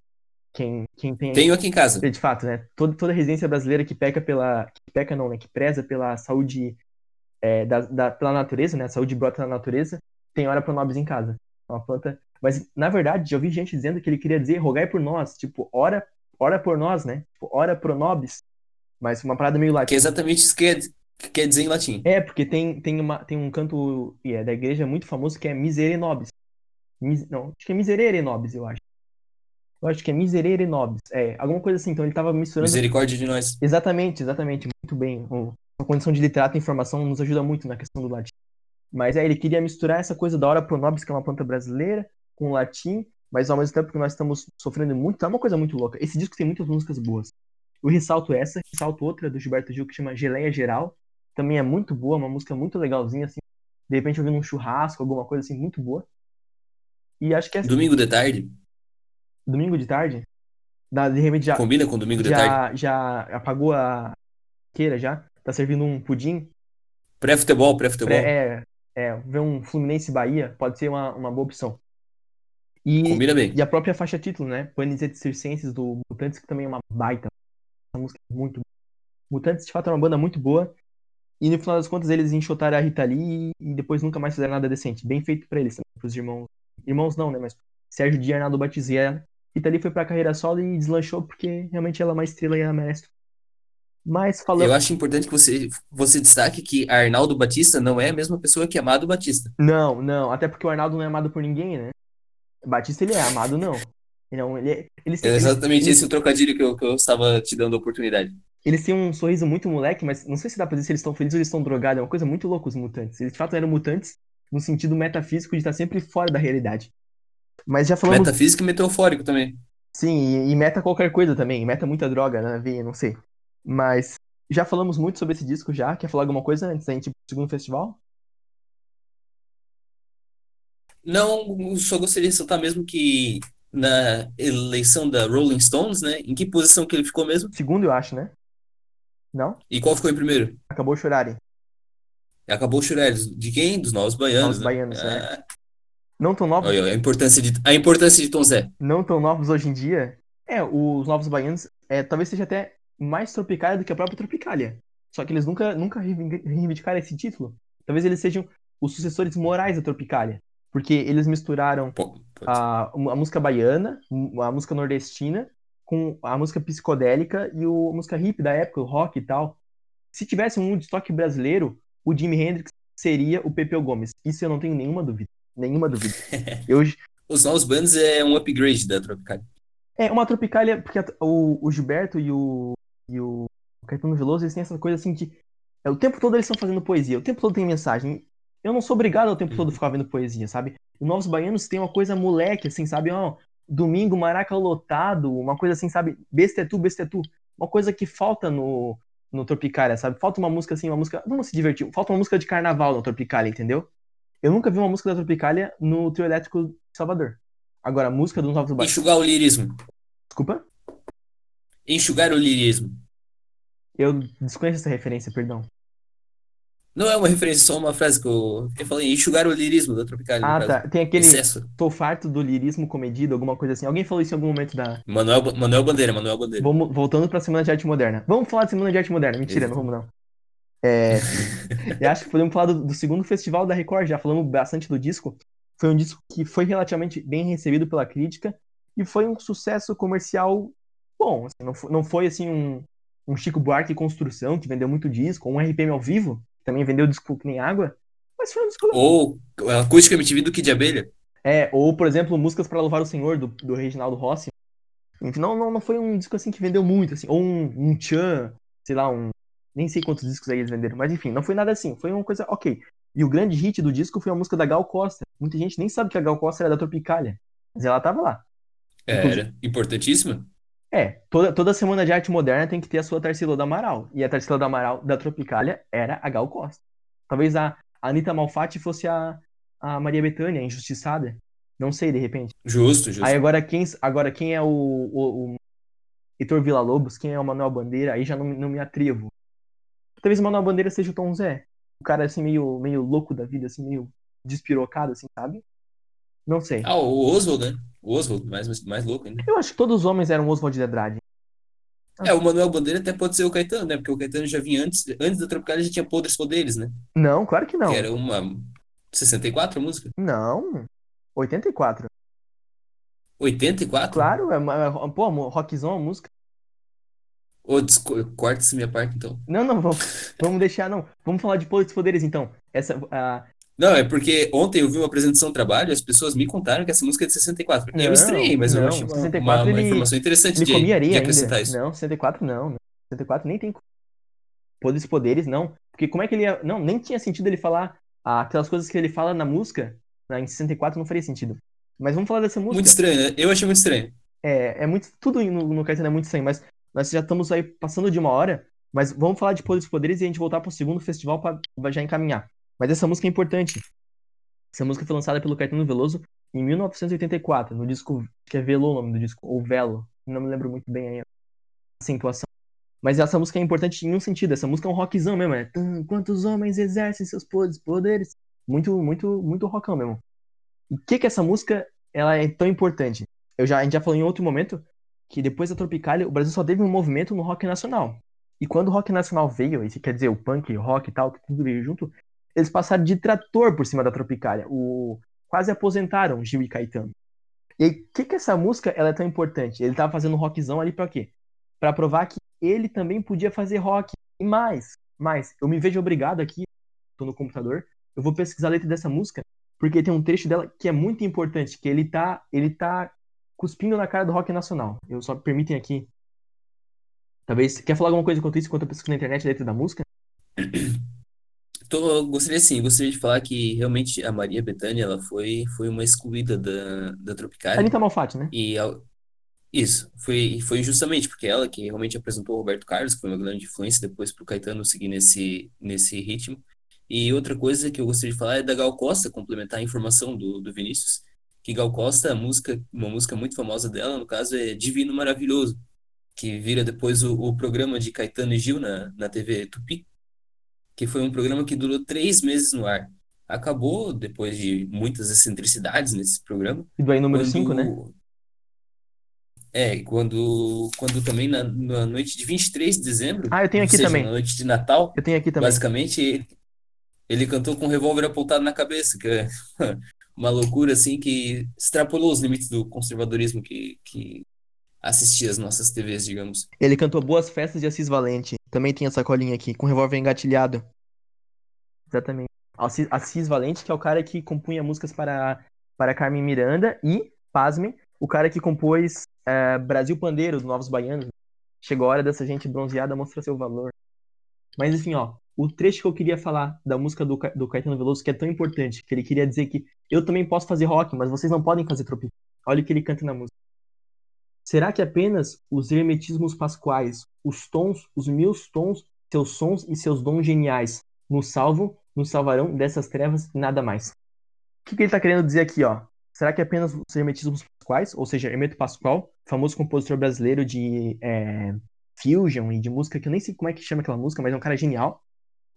quem, quem tem. Tenho aqui em casa. De fato, né? Toda, toda residência brasileira que peca pela. Que peca não, né? Que preza pela saúde é, da, da, pela natureza, né? A saúde brota na natureza, tem ora pro nobis em casa. Uma planta mas, na verdade, já ouvi gente dizendo que ele queria dizer rogai por nós, tipo, ora, ora por nós, né? Tipo, ora pro nobis. Mas uma parada meio latim. Que é exatamente isso que quer, quer dizer em latim. É, porque tem, tem, uma, tem um canto é, da igreja muito famoso que é Miserere Nobis. Mis, não, acho que é Miserere Nobis, eu acho. Eu acho que é Miserere Nobis. É, alguma coisa assim. Então ele tava misturando. Misericórdia de nós. Exatamente, exatamente. Muito bem. A condição de literato e informação nos ajuda muito na questão do latim. Mas é, ele queria misturar essa coisa da hora pro nobis, que é uma planta brasileira, com o latim, mas ao mesmo tempo que nós estamos sofrendo muito, é uma coisa muito louca. Esse disco tem muitas músicas boas. Eu ressalto essa, ressalto outra do Gilberto Gil que chama Geleia Geral, também é muito boa, uma música muito legalzinha, assim, de repente ouvindo um churrasco, alguma coisa assim, muito boa. E acho que é Domingo de tarde? Domingo de tarde? Da, de repente já. Combina com domingo já, de tarde? Já apagou a queira já? Tá servindo um pudim? Pré-futebol, pré-futebol. Pré, é, é, ver um Fluminense Bahia pode ser uma, uma boa opção. E, Combina bem. E a própria faixa título, né? Panis et Circenses do Mutantes, que também é uma baita. Uma música muito Mutantes, de fato, é uma banda muito boa. E no final das contas, eles enxotaram a Rita Lee e depois nunca mais fizeram nada decente. Bem feito para eles pros irmãos. Irmãos não, né? Mas Sérgio Di Arnaldo Batizia. Rita Lee foi pra carreira solo e deslanchou porque realmente ela é uma estrela e ela merece. Mas falando. Eu acho importante que você, você destaque que Arnaldo Batista não é a mesma pessoa que Amado Batista. Não, não. Até porque o Arnaldo não é amado por ninguém, né? Batista ele é amado, não. Ele, é, eles, é exatamente eles, esse o trocadilho que eu, que eu estava te dando a oportunidade. Eles têm um sorriso muito moleque, mas não sei se dá pra dizer se eles estão felizes ou eles estão drogados. É uma coisa muito louca os mutantes. Eles de fato eram mutantes no sentido metafísico de estar sempre fora da realidade. Mas já falamos. Metafísico e meteofórico também. Sim, e, e meta qualquer coisa também. Meta muita droga veia, não sei. Mas já falamos muito sobre esse disco já. Quer falar alguma coisa antes da gente ir pro segundo festival? Não, só gostaria de soltar mesmo que na eleição da Rolling Stones, né? Em que posição que ele ficou mesmo? Segundo, eu acho, né? Não? E qual ficou em primeiro? Acabou chorarem. Acabou Churelles. De quem? Dos Novos Baianos, Novos né? Baianos, é. Ah, Não tão novos, olha, a importância de, a importância de Tom Zé. não tão novos hoje em dia. É, os Novos Baianos é, talvez seja até mais Tropicália do que a própria Tropicália. Só que eles nunca, nunca reivindic- reivindicaram esse título. Talvez eles sejam os sucessores morais da Tropicália. Porque eles misturaram Pô, a, a música baiana, a música nordestina, com a música psicodélica e o, a música hip da época, o rock e tal. Se tivesse um Woodstock brasileiro, o Jimi Hendrix seria o Pepeu Gomes. Isso eu não tenho nenhuma dúvida. Nenhuma dúvida. Eu, Os Novos Bandos é um upgrade da Tropicália. é uma tropicália, porque a- o, o Gilberto e o, e o Caetano Veloso, eles têm essa coisa assim de. É, o tempo todo eles estão fazendo poesia, o tempo todo tem mensagem. Eu não sou obrigado ao tempo todo ficar vendo poesia, sabe? Os Novos Baianos tem uma coisa moleque, assim, sabe? Ó, domingo, maraca lotado, uma coisa assim, sabe? Besta é tu, besta é tu. Uma coisa que falta no, no Tropicália, sabe? Falta uma música assim, uma música. Vamos se divertir. Falta uma música de carnaval no Tropicália, entendeu? Eu nunca vi uma música da Tropicália no Trio Elétrico de Salvador. Agora, a música dos Novos Baianos. Enxugar o lirismo. Desculpa? Enxugar o lirismo. Eu desconheço essa referência, perdão. Não é uma referência, só uma frase que eu, eu falei. Enxugar o lirismo da Tropicália. Ah, tá. Tem aquele Excesso. tô farto do lirismo comedido, alguma coisa assim. Alguém falou isso em algum momento da. Manuel, Manuel Bandeira, Manuel Bandeira. Vamos, voltando pra Semana de Arte Moderna. Vamos falar de Semana de Arte Moderna. Mentira, não vamos não. É, eu acho que podemos falar do, do segundo festival da Record, já falamos bastante do disco. Foi um disco que foi relativamente bem recebido pela crítica e foi um sucesso comercial bom. assim, não, foi, não foi assim um, um Chico Buarque Construção, que vendeu muito disco, ou um RPM ao vivo, que também vendeu disco que nem água. Mas foi um disco Ou a acústica MTV do Kid de Abelha. É, ou, por exemplo, Músicas para Louvar o Senhor, do, do Reginaldo Rossi. Enfim, não, não, não foi um disco assim que vendeu muito, assim. Ou um, um Tchan, sei lá, um. Nem sei quantos discos aí eles venderam, mas enfim, não foi nada assim. Foi uma coisa ok. E o grande hit do disco foi a música da Gal Costa. Muita gente nem sabe que a Gal Costa era da Tropicália. Mas ela tava lá. Era importantíssima. É, toda, toda semana de arte moderna tem que ter a sua Tarsila do Amaral. E a Tarsila do Amaral da Tropicália era a Gal Costa. Talvez a Anitta Malfatti fosse a, a Maria Bethânia, a injustiçada. Não sei, de repente. Justo, justo. Aí agora quem, agora quem é o, o, o Heitor Villa-Lobos, quem é o Manuel Bandeira, aí já não, não me atrevo. Talvez o Manuel Bandeira seja o Tom Zé. O cara assim meio, meio louco da vida, assim, meio despirocado, assim, sabe? Não sei. Ah, o Oswald, né? O Oswald, mais, mais louco ainda. Eu acho que todos os homens eram Oswald de Andrade. É, o Manuel Bandeira até pode ser o Caetano, né? Porque o Caetano já vinha antes, antes da Tropicália já tinha Podres Poderes, né? Não, claro que não. Que era uma 64 a música. Não. 84. 84? Claro, é é- pô, rockzão a música. Ô, desco- corta essa minha parte, então. Não, não, vamos, vamos deixar, não. Vamos falar de Poderes Poderes, então. Essa, a, Não, é porque ontem eu vi uma apresentação de trabalho e as pessoas me contaram que essa música é de 64. Não, eu estranhei, mas eu não, achei uma, 64 uma, uma ele- informação interessante de, de ainda. acrescentar isso. Não, 64 não. 64 nem tem poderes poderes, não. Porque como é que ele ia... Não, nem tinha sentido ele falar ah, aquelas coisas que ele fala na música, né, em 64 não faria sentido. Mas vamos falar dessa música. Muito estranho, né? Eu achei muito estranho. É, é muito... Tudo no, no Caetano é muito estranho, mas nós já estamos aí passando de uma hora, mas vamos falar de poderes poderes e a gente voltar pro segundo festival para já encaminhar. Mas essa música é importante. Essa música foi lançada pelo Caetano Veloso em 1984, no disco que é Velo o nome do disco, ou Velo, não me lembro muito bem a acentuação. Mas essa música é importante em um sentido, essa música é um rockzão mesmo, é "Tum, quantos homens exercem seus poderes. Muito, muito, muito rockão mesmo. E que que essa música ela é tão importante? Eu já, a gente já falou em outro momento que depois da Tropicália, o Brasil só teve um movimento no rock nacional. E quando o rock nacional veio, isso quer dizer o punk, rock e tal, tudo veio junto, eles passaram de trator por cima da Tropicália. O... Quase aposentaram Gil e Caetano. E aí, que que essa música ela é tão importante? Ele tava fazendo rockzão ali pra quê? Pra provar que ele também podia fazer rock. E mais, mais, eu me vejo obrigado aqui, tô no computador, eu vou pesquisar a letra dessa música, porque tem um trecho dela que é muito importante, que ele tá, ele tá cuspindo na cara do rock nacional. Eu só permitem aqui. Talvez. Quer falar alguma coisa enquanto isso, enquanto eu pesquiso na internet a letra da música? Tô, gostaria sim, gostaria de falar que realmente a Maria Bethânia ela foi, foi uma excluída da, da Tropicália. Anitta Malfatti, né? E ao- isso, foi, foi justamente porque ela que realmente apresentou o Roberto Carlos, que foi uma grande influência depois para o Caetano seguir nesse, nesse ritmo. E outra coisa que eu gostaria de falar é da Gal Costa, complementar a informação do, do Vinícius, que Gal Costa, a música, uma música muito famosa dela, no caso, é Divino Maravilhoso, que vira depois o, o programa de Caetano e Gil na, na TV Tupi, que foi um programa que durou três meses no ar. Acabou depois de muitas excentricidades nesse programa. E do aí número quando- 5, né? É, quando, quando também na, na noite de 23 de dezembro, Ah, eu tenho aqui seja, também. na noite de Natal, Eu tenho aqui também. basicamente ele, ele cantou com um revólver apontado na cabeça, que é uma loucura assim que extrapolou os limites do conservadorismo que, que assistia às nossas TVs, digamos. Ele cantou Boas Festas de Assis Valente. Também tem essa colinha aqui, com revólver engatilhado. Exatamente. Assis, Assis Valente, que é o cara que compunha músicas para, para Carmen Miranda e, pasmem, o cara que compôs é, Brasil Pandeiro, do Novos Baianos. Chegou a hora dessa gente bronzeada mostrar seu valor. Mas enfim, ó, o trecho que eu queria falar da música do, do Caetano Veloso, que é tão importante, que ele queria dizer que eu também posso fazer rock, mas vocês não podem fazer tropical. Olha o que ele canta na música. Será que apenas os hermetismos pasquais, os tons, os meus tons, seus sons e seus dons geniais nos salvam, nos salvarão dessas trevas e nada mais? O que, que ele está querendo dizer aqui, ó? Será que apenas os hermetismos pasquais, ou seja, Hermeto Pascoal, famoso compositor brasileiro de é, fusion e de música, que eu nem sei como é que chama aquela música, mas é um cara genial.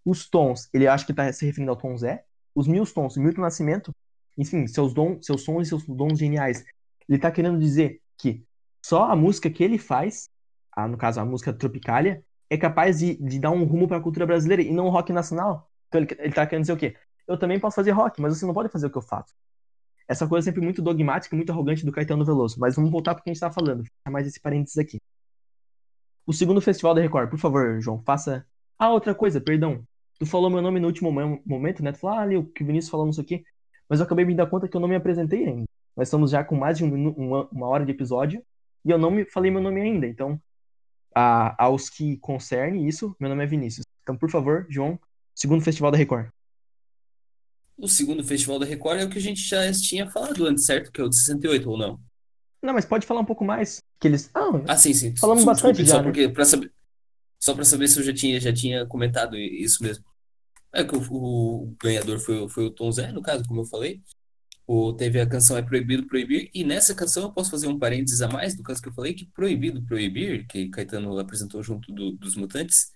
Os tons, ele acha que está se referindo ao tom Zé. Os mil tons, Milton Nascimento, enfim, seus, dons, seus sons e seus dons geniais. Ele está querendo dizer que só a música que ele faz, a, no caso a música Tropicália, é capaz de, de dar um rumo para a cultura brasileira e não o rock nacional. Então ele, ele tá querendo dizer o quê? Eu também posso fazer rock, mas você não pode fazer o que eu faço. Essa coisa é sempre muito dogmática e muito arrogante do Caetano Veloso. Mas vamos voltar para o que a gente estava falando. Mais esse parênteses aqui. O segundo festival da Record, por favor, João, faça. Ah, outra coisa, perdão. Tu falou meu nome no último mo- momento, né? Tu falou, ah, ali, o que o Vinícius falou, não sei o quê. Mas eu acabei me dando conta que eu não me apresentei ainda. Nós estamos já com mais de um uma, uma hora de episódio e eu não me falei meu nome ainda. Então, a- aos que concerne isso, meu nome é Vinícius. Então, por favor, João, segundo festival da Record. O segundo festival da Record é o que a gente já tinha falado antes, certo? Que é o de 68 ou não? Não, mas pode falar um pouco mais. Que eles. Ah, Ah, sim, sim. Falamos bastante já, só né? porque para saber só para saber se eu já tinha já tinha comentado isso mesmo. É que o, o ganhador foi, foi o Tom Zé, no caso, como eu falei. O, teve a canção É Proibido Proibir, e nessa canção eu posso fazer um parênteses a mais do caso que eu falei, que Proibido Proibir, que Caetano apresentou junto do- dos Mutantes,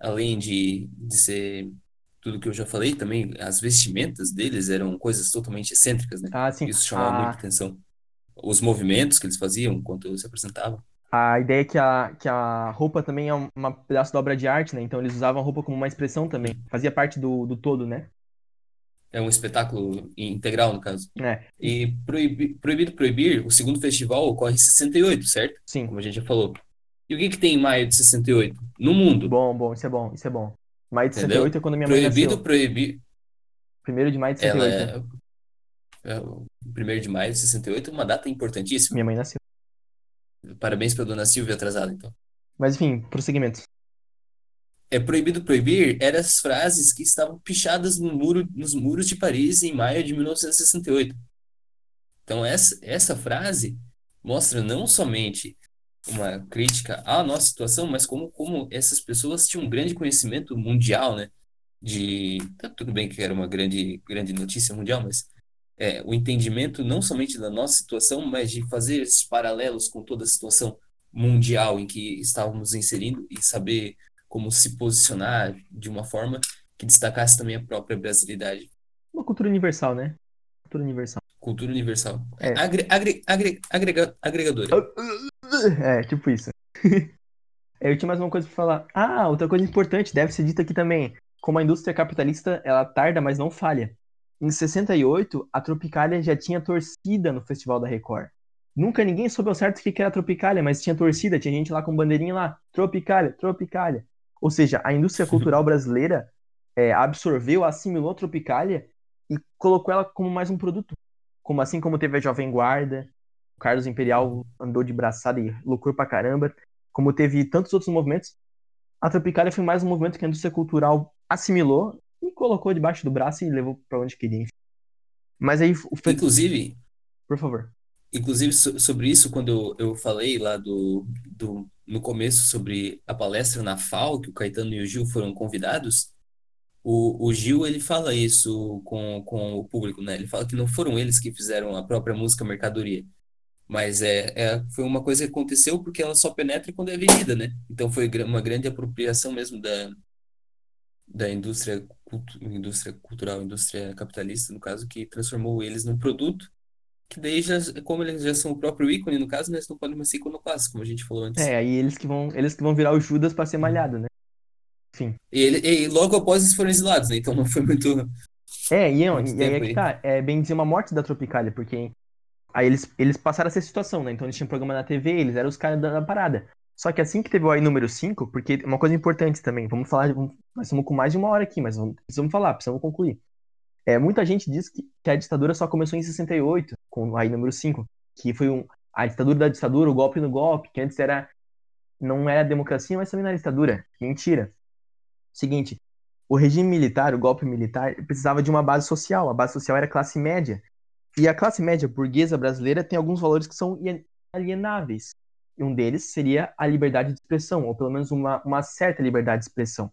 além de, de ser tudo que eu já falei, também as vestimentas deles eram coisas totalmente excêntricas, né? ah sim. Isso chamava A, muita atenção. Os movimentos que eles faziam enquanto se apresentavam. a ideia é que a, que a roupa também é um uma pedaço da obra de arte, né? Então eles usavam a roupa como uma expressão também. Fazia parte do, do todo, né? É um espetáculo integral, no caso. É, E Proibi- Proibido Proibir, o segundo festival ocorre em 68, certo? sim. Como a gente já falou. E o que que tem em maio de 68? No mundo. Bom, bom, isso é bom, isso é bom. Maio de Entendeu? 68 é quando minha mãe Proibido nasceu. Proibir. Primeiro de maio de Ela 68. é, é o 1 de maio de 68, uma data importantíssima. Minha mãe nasceu. Parabéns pra dona Silvia atrasada, então. Mas enfim, prosseguimento. É proibido proibir eram as frases que estavam pichadas no muro, nos muros de Paris em maio de 1968. Então essa, essa frase mostra não somente uma crítica à nossa situação, mas como, como essas pessoas tinham um grande conhecimento mundial, né? De tá, tudo bem que era uma grande grande notícia mundial, mas é, o entendimento não somente da nossa situação, mas de fazer esses paralelos com toda a situação mundial em que estávamos inserindo e saber como se posicionar de uma forma que destacasse também a própria brasilidade, Uma cultura universal, né? Cultura universal. cultura universal, É. Agre, agre, agre, agrega, agregadora. É, tipo isso. Eu tinha mais uma coisa pra falar. Ah, outra coisa importante, deve ser dita aqui também. Como a indústria capitalista, ela tarda, mas não falha. Em 68, a Tropicália já tinha torcida no Festival da Record. Nunca ninguém soube ao certo o que era a Tropicália, mas tinha torcida, tinha gente lá com bandeirinha lá. Tropicália, Tropicália. Ou seja, a indústria cultural brasileira é, absorveu, assimilou a Tropicália e colocou ela como mais um produto. Como assim como teve a Jovem Guarda, o Carlos Imperial andou de braçada e loucura pra caramba, como teve tantos outros movimentos, a Tropicália foi mais um movimento que a indústria cultural assimilou e colocou debaixo do braço e levou pra onde queria. Mas aí, o Inclusive, por favor. inclusive so- sobre isso, quando eu, eu falei lá do, do no começo sobre a palestra na FAO, que o Caetano e o Gil foram convidados, o, o Gil ele fala isso com, com o público, né? Ele fala que não foram eles que fizeram a própria música mercadoria. Mas é, é, foi uma coisa que aconteceu porque ela só penetra quando é vendida, né? Então foi uma grande apropriação mesmo da, da indústria, cultu indústria cultural, indústria capitalista, no caso, que transformou eles num produto, que daí já, como eles já são o próprio ícone, no caso, né, eles não podem mais ser iconoclastos, como a gente falou antes. É, aí eles que vão, eles que vão virar o Judas pra ser malhado, né? Enfim. E, ele, e logo após eles foram exilados, né? Então não foi muito. É, e, Muito e aí é que tá, é bem dizer uma morte da Tropicália, porque aí eles, eles passaram essa situação, né? Então eles tinham programa na TV, eles eram os caras da, da parada. Só que assim que teve o AI número 5, porque uma coisa importante também, vamos falar, vamos- nós estamos com mais de uma hora aqui, mas vamos, precisamos falar, precisamos concluir. É, muita gente diz que, que a ditadura só começou em 68, com o AI número 5, que foi um, a ditadura da ditadura, o golpe no golpe, que antes era não era democracia, mas também não era ditadura. Mentira. Seguinte, o regime militar, o golpe militar, precisava de uma base social. A base social era a classe média. E a classe média burguesa brasileira tem alguns valores que são inalienáveis. E um deles seria a liberdade de expressão, ou pelo menos uma, uma certa liberdade de expressão.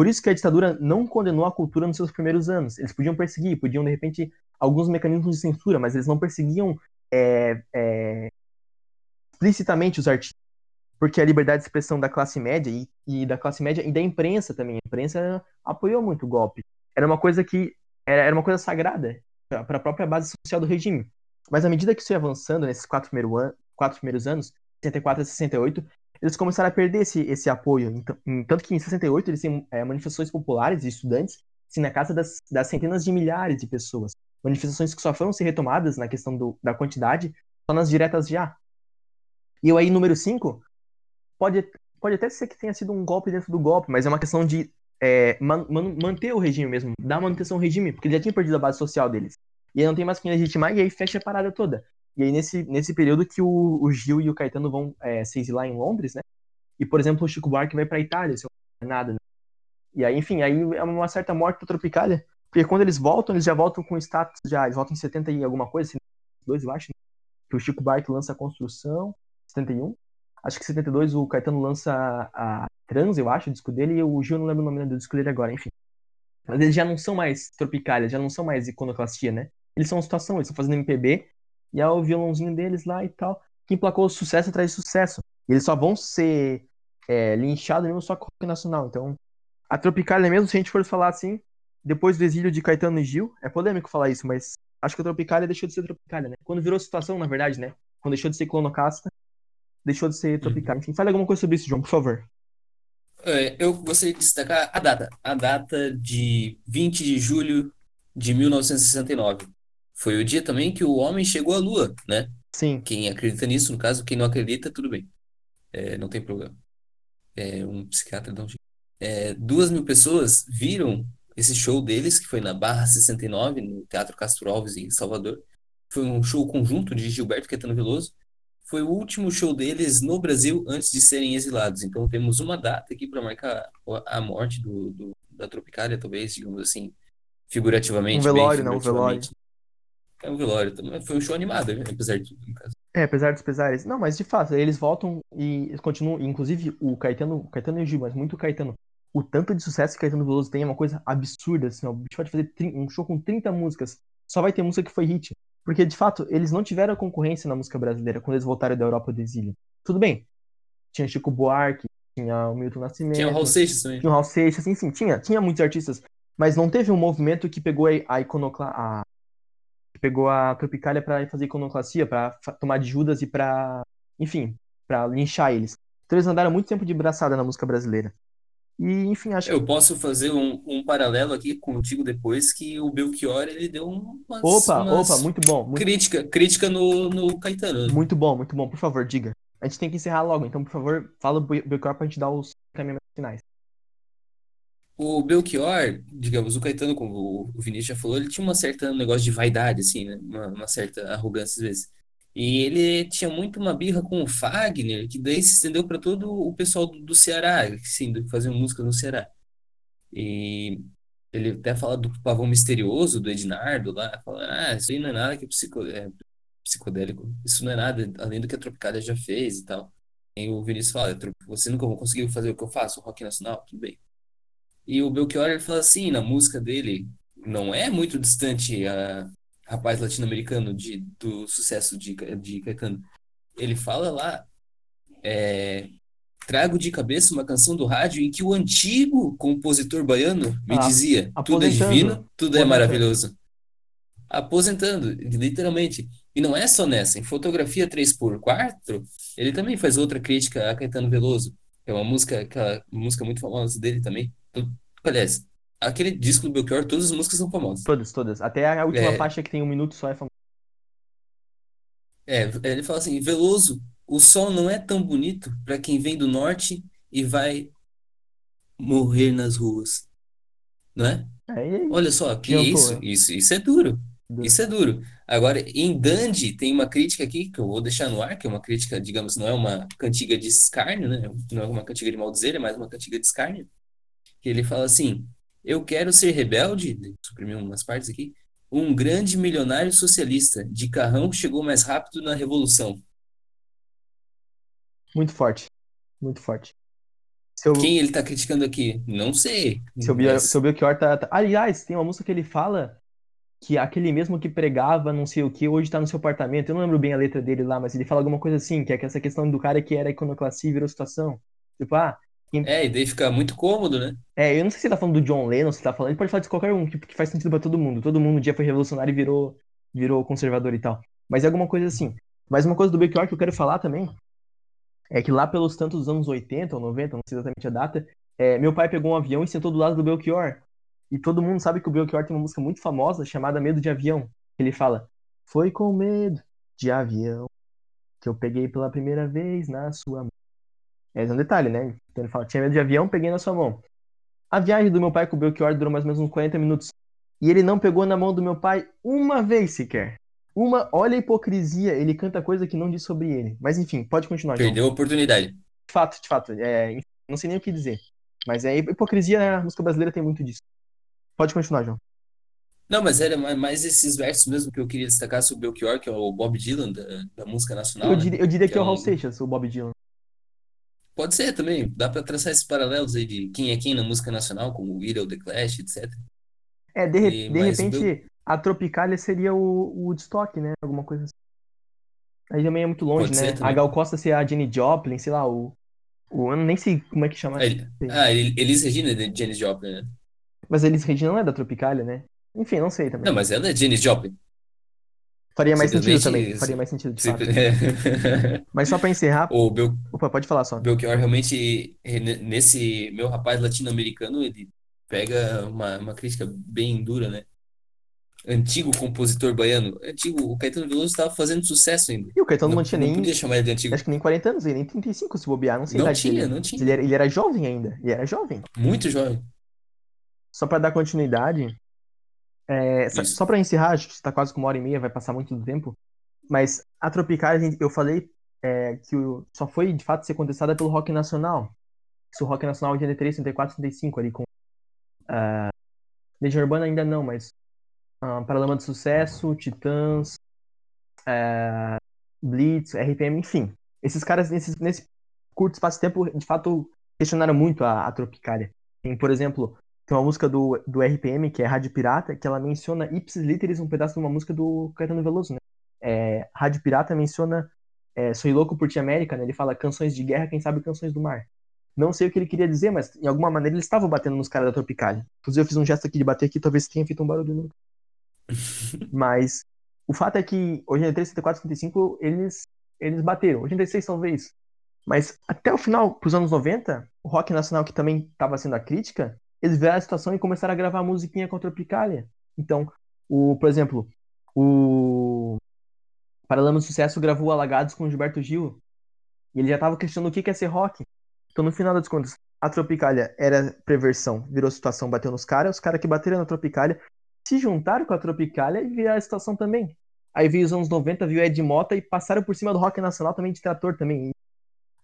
Por isso que a ditadura não condenou a cultura nos seus primeiros anos. Eles podiam perseguir, podiam, de repente, alguns mecanismos de censura, mas eles não perseguiam é, é, explicitamente os artistas. Porque a liberdade de expressão da classe média e, e da classe média e da imprensa também. A imprensa apoiou muito o golpe. Era uma coisa que era, era uma coisa sagrada para a própria base social do regime. Mas à medida que isso ia avançando nesses quatro, primeiros anos, 64 a 68, eles começaram a perder esse, esse apoio. Então, tanto que em 68 eles têm é, manifestações populares de estudantes, assim, na casa das, das centenas de milhares de pessoas. Manifestações que só foram ser retomadas na questão do, da quantidade só nas diretas já. E o aí número 5 pode, pode até ser que tenha sido um golpe dentro do golpe, mas é uma questão de é, man- man- manter o regime mesmo, dar manutenção ao regime, porque ele já tinha perdido a base social deles. E aí não tem mais quem legitimar, e aí fecha a parada toda. E aí nesse, nesse período que o, o Gil e o Caetano vão é, se exilar em Londres, né? E, por exemplo, o Chico Buarque vai pra Itália, se não me nada, né? E aí, enfim, aí é uma certa morte da Tropicália, porque quando eles voltam, eles já voltam com status já, eles voltam em 70 e alguma coisa, 72 eu acho, né? que o Chico Buarque lança a Construção, 71. Acho que em 72 o Caetano lança a, Trans, eu acho, o disco dele, e o Gil não lembro o nome do disco dele agora, enfim. Mas eles já não são mais Tropicália, já não são mais iconoclastia, né? Eles são situação, eles estão fazendo MPB, e é o violãozinho deles lá e tal, que emplacou sucesso atrás de sucesso. E eles só vão ser é, linchados mesmo só com o rock nacional. Então, a Tropicália mesmo, se a gente for falar assim, depois do exílio de Caetano e Gil, é polêmico falar isso, mas acho que a Tropicália deixou de ser Tropicália, né? Quando virou situação, na verdade, né? Quando deixou de ser clonocasta, deixou de ser Tropicália. Enfim, fale alguma coisa sobre isso, João, por favor. É, eu gostaria de destacar a data. A data de 20 de julho de 1969. Foi o dia também que o homem chegou à Lua, né? Sim, Quem acredita nisso, no caso, quem não acredita, tudo bem. É, não tem problema. É, um psiquiatra dá um jeito. É, duas mil pessoas viram esse show deles, que foi na Barra 69, no Teatro Castro Alves, em Salvador. Foi um show conjunto de Gilberto Caetano Veloso. Foi o último show deles no Brasil antes de serem exilados. Então temos uma data aqui para marcar a morte do, do- da Tropicália, talvez, digamos assim, figurativamente. Um bem velório, não, um figurativamente. É um velório também. Foi um show animado, apesar de tudo, no caso. É, apesar dos pesares. Não, mas de fato, eles voltam e continuam. Inclusive, o Caetano, o Caetano e o Gil, mas muito o Caetano. O tanto de sucesso que o Caetano Veloso tem é uma coisa absurda, assim, ó. O bicho pode fazer um show com 30 músicas. Só vai ter música que foi hit. Porque, de fato, eles não tiveram concorrência na música brasileira quando eles voltaram da Europa do exílio. Tudo bem. Tinha Chico Buarque, tinha o Milton Nascimento. Tinha o Raul Seixas também. Tinha o Raul Seixas, enfim, tinha, tinha muitos artistas, mas não teve um movimento que pegou a, a iconocla a, pegou a Tropicália pra fazer iconoclastia, pra fa- tomar de Judas e pra, enfim, pra linchar eles. Então eles andaram muito tempo de braçada na música brasileira. E, enfim, acho que Eu posso fazer um, um paralelo aqui contigo depois que o Belchior ele deu umas, Opa, umas opa, muito bom, muito, crítica, crítica no, no Caetano. muito bom, muito bom. Por favor, diga. A gente tem que encerrar logo, então, por favor, fala o Be- Belchior pra gente dar os caminhamentos finais. O Belchior, digamos, o Caetano, como o Vinícius já falou, ele tinha uma certa negócio de vaidade, assim, né? Uma, uma certa arrogância às vezes. E ele tinha muito uma birra com o Fagner, que daí se estendeu para todo o pessoal do, do Ceará, assim, do- que faziam música no Ceará. E ele até fala do Pavão Misterioso, do Ednardo lá, fala, ah, isso aí não é nada que psico, é, psicodélico, isso não é nada além do que a Tropicália já fez e tal. E o Vinícius fala, "Trop- você nunca conseguiu fazer o que eu faço, o rock nacional, tudo bem. E o Belchior ele fala assim, na música dele, não é muito distante a rapaz latino-americano de, do sucesso de, de Caetano. Ele fala lá, é, trago de cabeça uma canção do rádio em que o antigo compositor baiano me Ah, dizia: tudo é divino, tudo é maravilhoso. Aposentando, literalmente. E não é só nessa, em fotografia 3x4, ele também faz outra crítica a Caetano Veloso, que é uma música, aquela música muito famosa dele também. Aliás, aquele disco do Belchior, todas as músicas são famosas. Todas, todas. Até a última É. faixa que tem um minuto só é famosa. É, ele fala assim, Veloso, o sol não é tão bonito para quem vem do norte e vai morrer nas ruas, não é? É, aí? Olha só, que isso, né? isso, isso é duro. Duro. Isso é duro. Agora, em Dandy tem uma crítica aqui que eu vou deixar no ar, que é uma crítica, digamos, não é uma cantiga de escárnio, né? Não é uma cantiga de maldizer, é mais uma cantiga de escárnio. Que ele fala assim: Eu quero ser rebelde, suprimir umas partes aqui. Um grande milionário socialista de carrão chegou mais rápido na revolução. Muito forte. Muito forte. Seu, Quem ele tá criticando aqui? Não sei. seu, mas- seu Belchior tá, tá- Aliás, tem uma música que ele fala que aquele mesmo que pregava não sei o que, hoje tá no seu apartamento. Eu não lembro bem a letra dele lá, mas ele fala alguma coisa assim, que é que essa questão do cara que era iconoclastia e virou situação. Tipo, ah, É, e daí fica muito cômodo, né? é, eu não sei se ele tá falando do John Lennon, se tá falando, ele pode falar de qualquer um, que, que faz sentido pra todo mundo. Todo mundo um dia foi revolucionário e virou, virou conservador e tal. Mas é alguma coisa assim. Mas uma coisa do Belchior que eu quero falar também é que lá pelos tantos anos 80 ou 90, não sei exatamente a data, é, meu pai pegou um avião e sentou do lado do Belchior. E todo mundo sabe que o Belchior tem uma música muito famosa chamada Medo de Avião. Ele fala: Foi com medo de avião que eu peguei pela primeira vez na sua. Esse é um detalhe, né? Então ele fala: Tinha medo de avião, peguei na sua mão. A viagem do meu pai com o Belchior durou mais ou menos uns 40 minutos. E ele não pegou na mão do meu pai uma vez sequer. Uma, olha a hipocrisia, ele canta coisa que não diz sobre ele. Mas enfim, pode continuar, João. Perdeu a oportunidade. De fato, de fato. É, não sei nem o que dizer. Mas é hipocrisia, né? a música brasileira tem muito disso. Pode continuar, João. Não, mas era ma- mais esses versos mesmo que eu queria destacar sobre o Belchior, que é o Bob Dylan da, da música nacional, Eu né? diria, eu diria que, Que é o é Raul Seixas, o Bob Dylan. Pode ser também, dá pra traçar esses paralelos aí de quem é quem na música nacional, como o Idol, The Clash, etc. É, de, re- E- de repente, a Tropicália seria o, o Woodstock, né? Alguma coisa assim. Aí também é muito longe, Pode né? A Gal Costa ser a Jenny Joplin, sei lá, o. o eu nem sei como é que chama. Ah, ele- Ah, Elis Regina de Janis Joplin, né? Mas Elis Regina não é da Tropicália, né? Enfim, não sei também. Não, mas ela é Janis Joplin. Faria mais sentido também. Faria mais sentido, de fato. Simple- Mas só pra encerrar. O Bel- Opa, pode falar só. Belchior realmente, ne- nesse meu rapaz latino-americano, ele pega uma, uma crítica bem dura, né? Antigo compositor baiano. Antigo, o Caetano Veloso estava fazendo sucesso ainda. E o Caetano não, Não, tinha não nem. podia chamar ele de antigo. Acho que nem 40 anos, ele nem 35 se bobear, não sei Não idade tinha, dele. não tinha. Ele era, ele era jovem ainda. Ele era jovem. Muito jovem. Só pra dar continuidade, é, só, só para encerrar, acho que está quase com uma hora e meia, vai passar muito do tempo. Mas a gente, eu falei é, que o- só foi de fato ser contestada pelo rock nacional. Isso, o rock nacional de 83, 34, 35 ali com. Uh, Legião Urbana ainda não, mas. Uh, Paralama de Sucesso, Titãs, é, Blitz, RPM, enfim. Esses caras, nesses, nesse curto espaço de tempo, de fato, questionaram muito a, a Tropicália. Tem, por exemplo, tem uma música do, do RPM, que é Rádio Pirata, que ela menciona ipsis literis um pedaço de uma música do Caetano Veloso, né? É, Rádio Pirata menciona é, Sou Louco por Ti América, né? Ele fala canções de guerra, quem sabe canções do mar. Não sei o que ele queria dizer, mas de alguma maneira eles estavam batendo nos caras da Tropicália. Inclusive eu fiz um gesto aqui de bater aqui, talvez tenha feito um barulho no... Mas o fato é que 83, 74, 75 eles, eles bateram. 86 talvez. Mas até o final, pros anos 90, o rock nacional que também estava sendo a crítica, eles vieram a situação e começaram a gravar musiquinha com a Tropicália. Então, o, por exemplo, o Paralama do Sucesso gravou Alagados com Gilberto Gil. E ele já tava questionando o que que é ser rock. Então, no final das contas, a Tropicália era preversão, virou situação, bateu nos caras, os caras que bateram na Tropicália se juntaram com a Tropicália e viraram a situação também. Aí veio os anos 90, viu Ed Mota e passaram por cima do rock nacional também de trator também.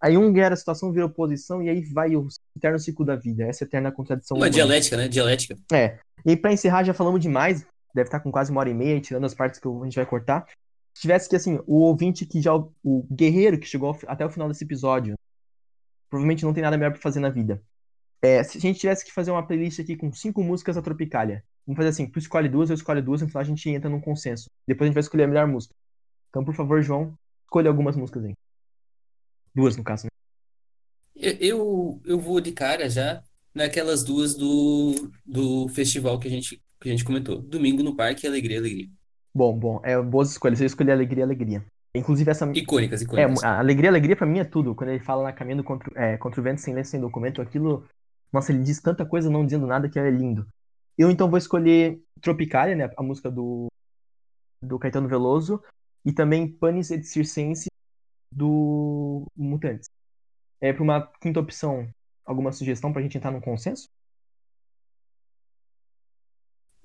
Aí um era a situação, virou oposição, e aí vai o eterno ciclo da vida, essa eterna contradição. Uma humana. dialética, né? Dialética. É. E pra encerrar, já falamos demais, deve estar com quase uma hora e meia, tirando as partes que a gente vai cortar. Se tivesse que, assim, o ouvinte que já. O guerreiro que chegou até o final desse episódio, provavelmente não tem nada melhor pra fazer na vida. É, se a gente tivesse que fazer uma playlist aqui com cinco músicas da Tropicália, vamos fazer assim: tu escolhe duas, eu escolho duas, no final a gente entra num consenso. Depois a gente vai escolher a melhor música. Então, por favor, João, escolha algumas músicas aí. Duas, no caso, né? Eu, eu, vou de cara já naquelas duas do, do festival que a gente, que a gente comentou. Domingo no Parque, Alegria, Alegria. Bom, bom, é boas escolhas. Eu escolhi Alegria, Alegria. Inclusive essa. Icônicas, É, icônicas. a Alegria, Alegria pra mim é tudo. Quando ele fala na caminho contra, é, contra o vento sem lenço, sem documento, aquilo. Nossa, ele diz tanta coisa não dizendo nada que é lindo. Eu então vou escolher Tropicália, né? A música do, do Caetano Veloso. E também Panis et Circense do Mutantes. É, pra uma quinta opção, alguma sugestão pra gente entrar num consenso?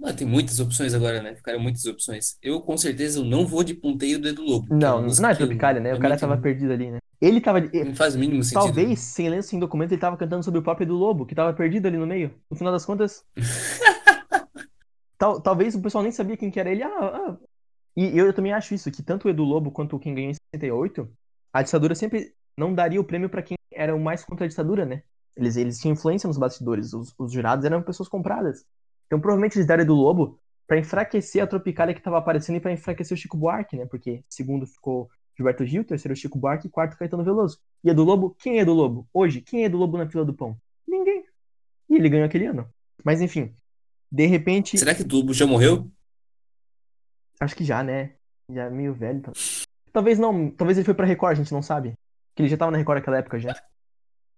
Ah, tem muitas opções agora, né? Ficaram muitas opções. Eu, com certeza, eu não vou de Ponteio do Edu Lobo, é Não, não é eu- Tropicália, né? O cara tava perdido ali, né? Ele tava. Não faz o mínimo sentido. Talvez, sem lenço, sem documento, ele tava cantando sobre o próprio Edu Lobo, que tava perdido ali no meio. No final das contas. tal, talvez o pessoal nem sabia quem que era ele. Ah, ah. E eu, também acho isso, que tanto o Edu Lobo quanto quem ganhou em 68, a ditadura sempre não daria o prêmio pra quem era o mais contra a ditadura, né? Eles, eles tinham influência nos bastidores, os, os jurados eram pessoas compradas. Então provavelmente eles deram Edu Lobo pra enfraquecer a Tropicália que tava aparecendo e pra enfraquecer o Chico Buarque, né? Porque segundo ficou Gilberto Gil, terceiro Chico Buarque e quarto Caetano Veloso. E Edu Lobo, quem é Edu Lobo? Hoje, quem é Edu Lobo na fila do pão? Ninguém. E ele ganhou aquele ano. Mas enfim, de repente, Será que o Lobo já morreu? acho que já, né? Já é meio velho. tal- Talvez não, talvez ele foi pra Record, a gente não sabe. Que ele já tava na Record naquela época já.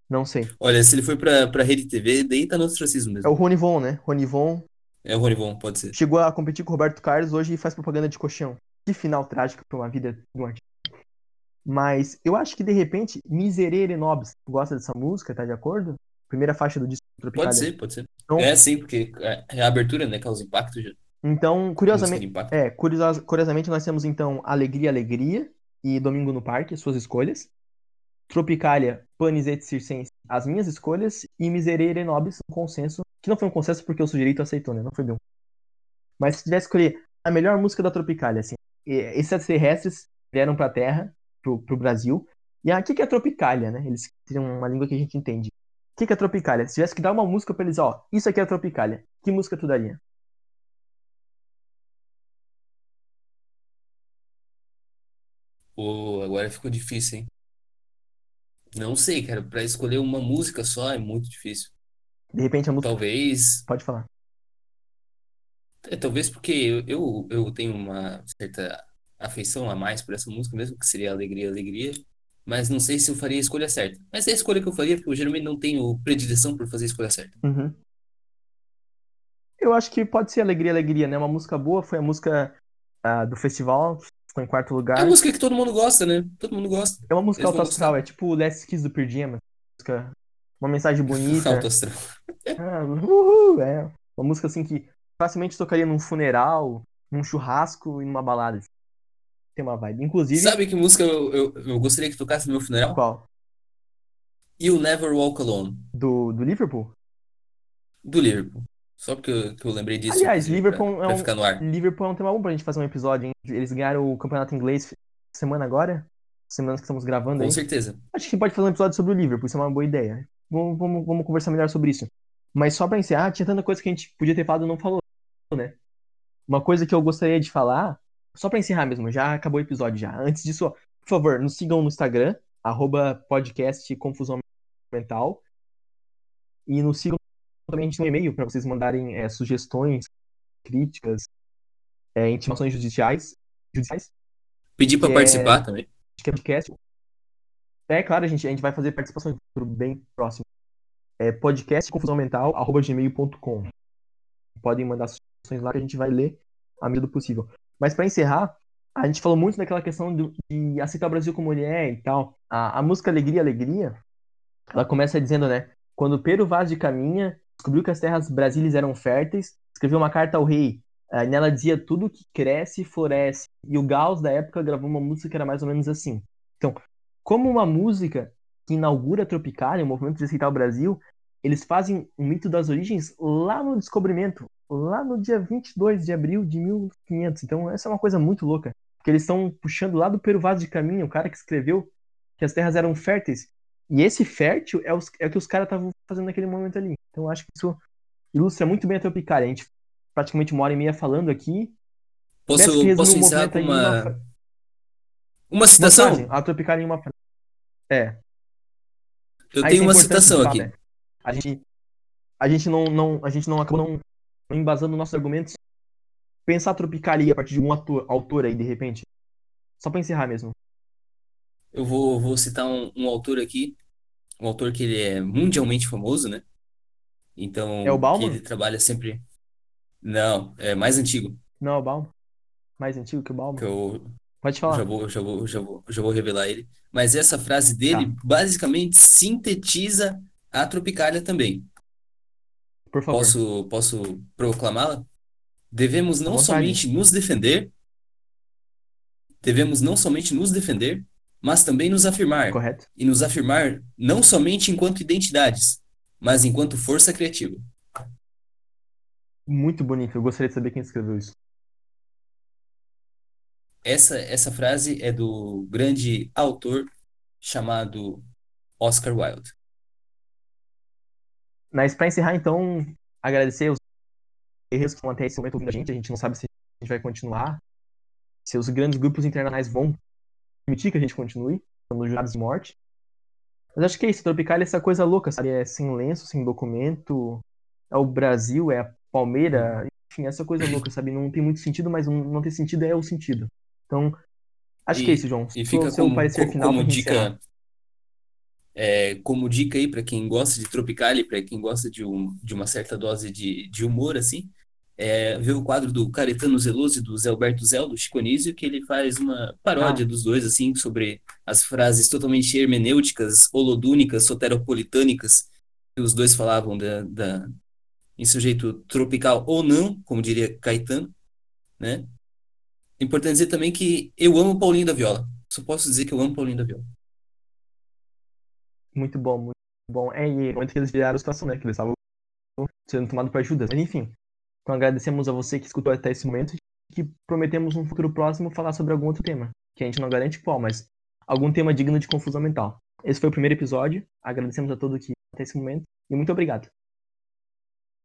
Não sei. Olha, se ele foi pra, pra Rede TV, daí tá no ostracismo É mesmo. o Rony Von, né? Rony Von É o Ronivon, pode ser. chegou a competir com o Roberto Carlos hoje e faz propaganda de colchão. Que final trágico pra uma vida de um artista. Mas eu acho que de repente, Miserere Nobis, gosta dessa música, tá de acordo? Primeira faixa do disco Tropicália. Pode ser, pode ser. Então- É, sim, porque é é a abertura, né? Causa impacto já. Então, curiosamente, é, curiosa- curiosamente nós temos então Alegria, Alegria e Domingo no Parque, suas escolhas. Tropicália, Panis et Circense, as minhas escolhas. E Miserere Nobis, um consenso. Que não foi um consenso porque o sujeito aceitou, né? Não foi bom. Mas se tivesse que escolher a melhor música da Tropicália, assim. Esses extraterrestres vieram pra Terra, pro, pro Brasil. E o que, que é Tropicália, né? Eles teriam uma língua que a gente entende. O que, que é Tropicália? Se tivesse que dar uma música pra eles, ó, isso aqui é Tropicália. Que música tu daria? Pô, agora ficou difícil, hein? Não sei, cara. Pra escolher uma música só é muito difícil. De repente a música. Talvez. Pode falar. É, talvez porque eu, eu, eu tenho uma certa afeição a mais por essa música, mesmo que seria Alegria, Alegria. Mas não sei se eu faria a escolha certa. Mas é a escolha que eu faria, porque eu geralmente não tenho predileção por fazer a escolha certa. Uhum. Eu acho que pode ser Alegria, Alegria, né? Uma música boa, foi a música ah, do festival, ficou em quarto É lugar. a música que todo mundo gosta, né? Todo mundo gosta. É uma música Eles alto vão astral, é tipo o Last Kiss do Pearl Jam, uma uma mensagem bonita. Alto astral. Ah, uhul, é. Uma música assim que facilmente tocaria num funeral, num churrasco e numa balada. Tem uma vibe. Inclusive, Sabe que música eu, eu, eu gostaria que tocasse no meu funeral? qual? You Never Walk Alone, Do, do Liverpool? do Liverpool. Só porque eu, que eu lembrei disso. Aliás, Liverpool pra, é um- ficar no ar. Liverpool é um tema bom pra gente fazer um episódio, hein? Eles ganharam o campeonato inglês semana agora. Semanas que estamos gravando Com aí. certeza. Acho que pode fazer um episódio sobre o Liverpool, isso é uma boa ideia. Vamos, vamos, vamos conversar melhor sobre isso. Mas só pra encerrar, tinha tanta coisa que a gente podia ter falado e não falou, né? Uma coisa que eu gostaria de falar, só pra encerrar mesmo, já acabou o episódio já. Antes disso, ó, por favor, nos sigam no Instagram, arroba podcast Confusão Mental. E nos sigam também, a gente tem um e-mail pra vocês mandarem é, sugestões, críticas, é, intimações judiciais. judiciais Pedir pra É. participar também. de podcast. É claro, a gente, a gente vai fazer participações bem próximo. É podcast confusão mental, arroba gmail.com. Podem mandar sugestões lá que a gente vai ler à medida do possível. Mas para encerrar, a gente falou muito daquela questão do- de aceitar o Brasil como ele é e tal. A, a música Alegria, Alegria, ela começa dizendo, né? Quando Pero Vaz de Caminha descobriu que as terras brasileiras eram férteis, escreveu uma carta ao rei. Ah, nela dizia tudo que cresce, floresce. E o Gauss, da época, gravou uma música que era mais ou menos assim. Então, como uma música que inaugura a Tropicália, o movimento de aceitar o Brasil, eles fazem o mito das origens lá no descobrimento, lá no dia 22 de abril de 1500. Então, essa é uma coisa muito louca. Porque eles estão puxando lá do Pero Vaz de Caminha, o cara que escreveu que as terras eram férteis. E esse fértil é, os- é o que os caras estavam fazendo naquele momento ali. Então, eu acho que isso ilustra muito bem a Tropicália. A gente praticamente uma hora e meia falando aqui. Posso, posso encerrar com aí uma uma, uma citação? Uma frase, a Tropicália em uma frase. É, Eu Ah, tenho é uma citação aqui. né? A gente, a gente não, não, a gente não acabou não, não embasando nossos argumentos. Pensar Tropicalia a partir de um ator, autor aí, de repente. Só pra encerrar mesmo. Eu vou, vou citar um, um autor aqui, um autor que ele é mundialmente famoso, né? Então, É o Bauman? ele trabalha sempre. Não, é mais antigo, Não, é o Balmo. Mais antigo que o Balmo. que eu Pode falar. já vou, já vou, já vou, já vou revelar ele. Mas essa frase dele Tá. basicamente sintetiza a Tropicália também. Por favor. Posso, posso proclamá-la? Devemos não somente nos defender, devemos não somente nos defender, mas também nos afirmar. Correto? E nos afirmar não somente enquanto identidades, mas enquanto força criativa. Muito bonito. Eu gostaria de saber quem escreveu isso. Essa, essa frase é do grande autor chamado Oscar Wilde. Mas pra encerrar, então, agradecer os guerreiros que estão até esse momento ouvindo a gente. A gente não sabe se a gente vai continuar. Se os grandes grupos internacionais vão permitir que a gente continue. Estamos jurados de morte. Mas acho que é isso. Tropical é essa coisa louca, sabe? É sem lenço, sem documento. É o Brasil, é a Palmeira. Enfim, essa coisa louca, sabe? Não tem muito sentido, mas não, tem sentido é o sentido. Então, acho que é E- isso, João. E fica seu como, parecer co- final como dica, é, como dica aí para quem gosta de Tropicália, para quem gosta de, um, de uma certa dose de, de humor, assim, é ver o quadro do Caetano Veloso e do Zé Alberto Zé, do Chico Anísio, que ele faz uma paródia Ah. dos dois, assim, sobre as frases totalmente hermenêuticas, holodúnicas, soteropolitânicas, que os dois falavam da, da, em sujeito tropical ou não, como diria Caetano, né? Importante dizer também que eu amo Paulinho da Viola. Só posso dizer que eu amo Paulinho da Viola. Muito bom, muito bom. É, e o momento que eles viraram a situação, né? Que eles estavam sendo tomados por Judas. Mas enfim. Então agradecemos a você que escutou até esse momento e que prometemos no futuro próximo falar sobre algum outro tema. Que a gente não garante qual, mas algum tema digno de confusão mental. Esse foi o primeiro episódio. Agradecemos a todos que até esse momento. E muito obrigado.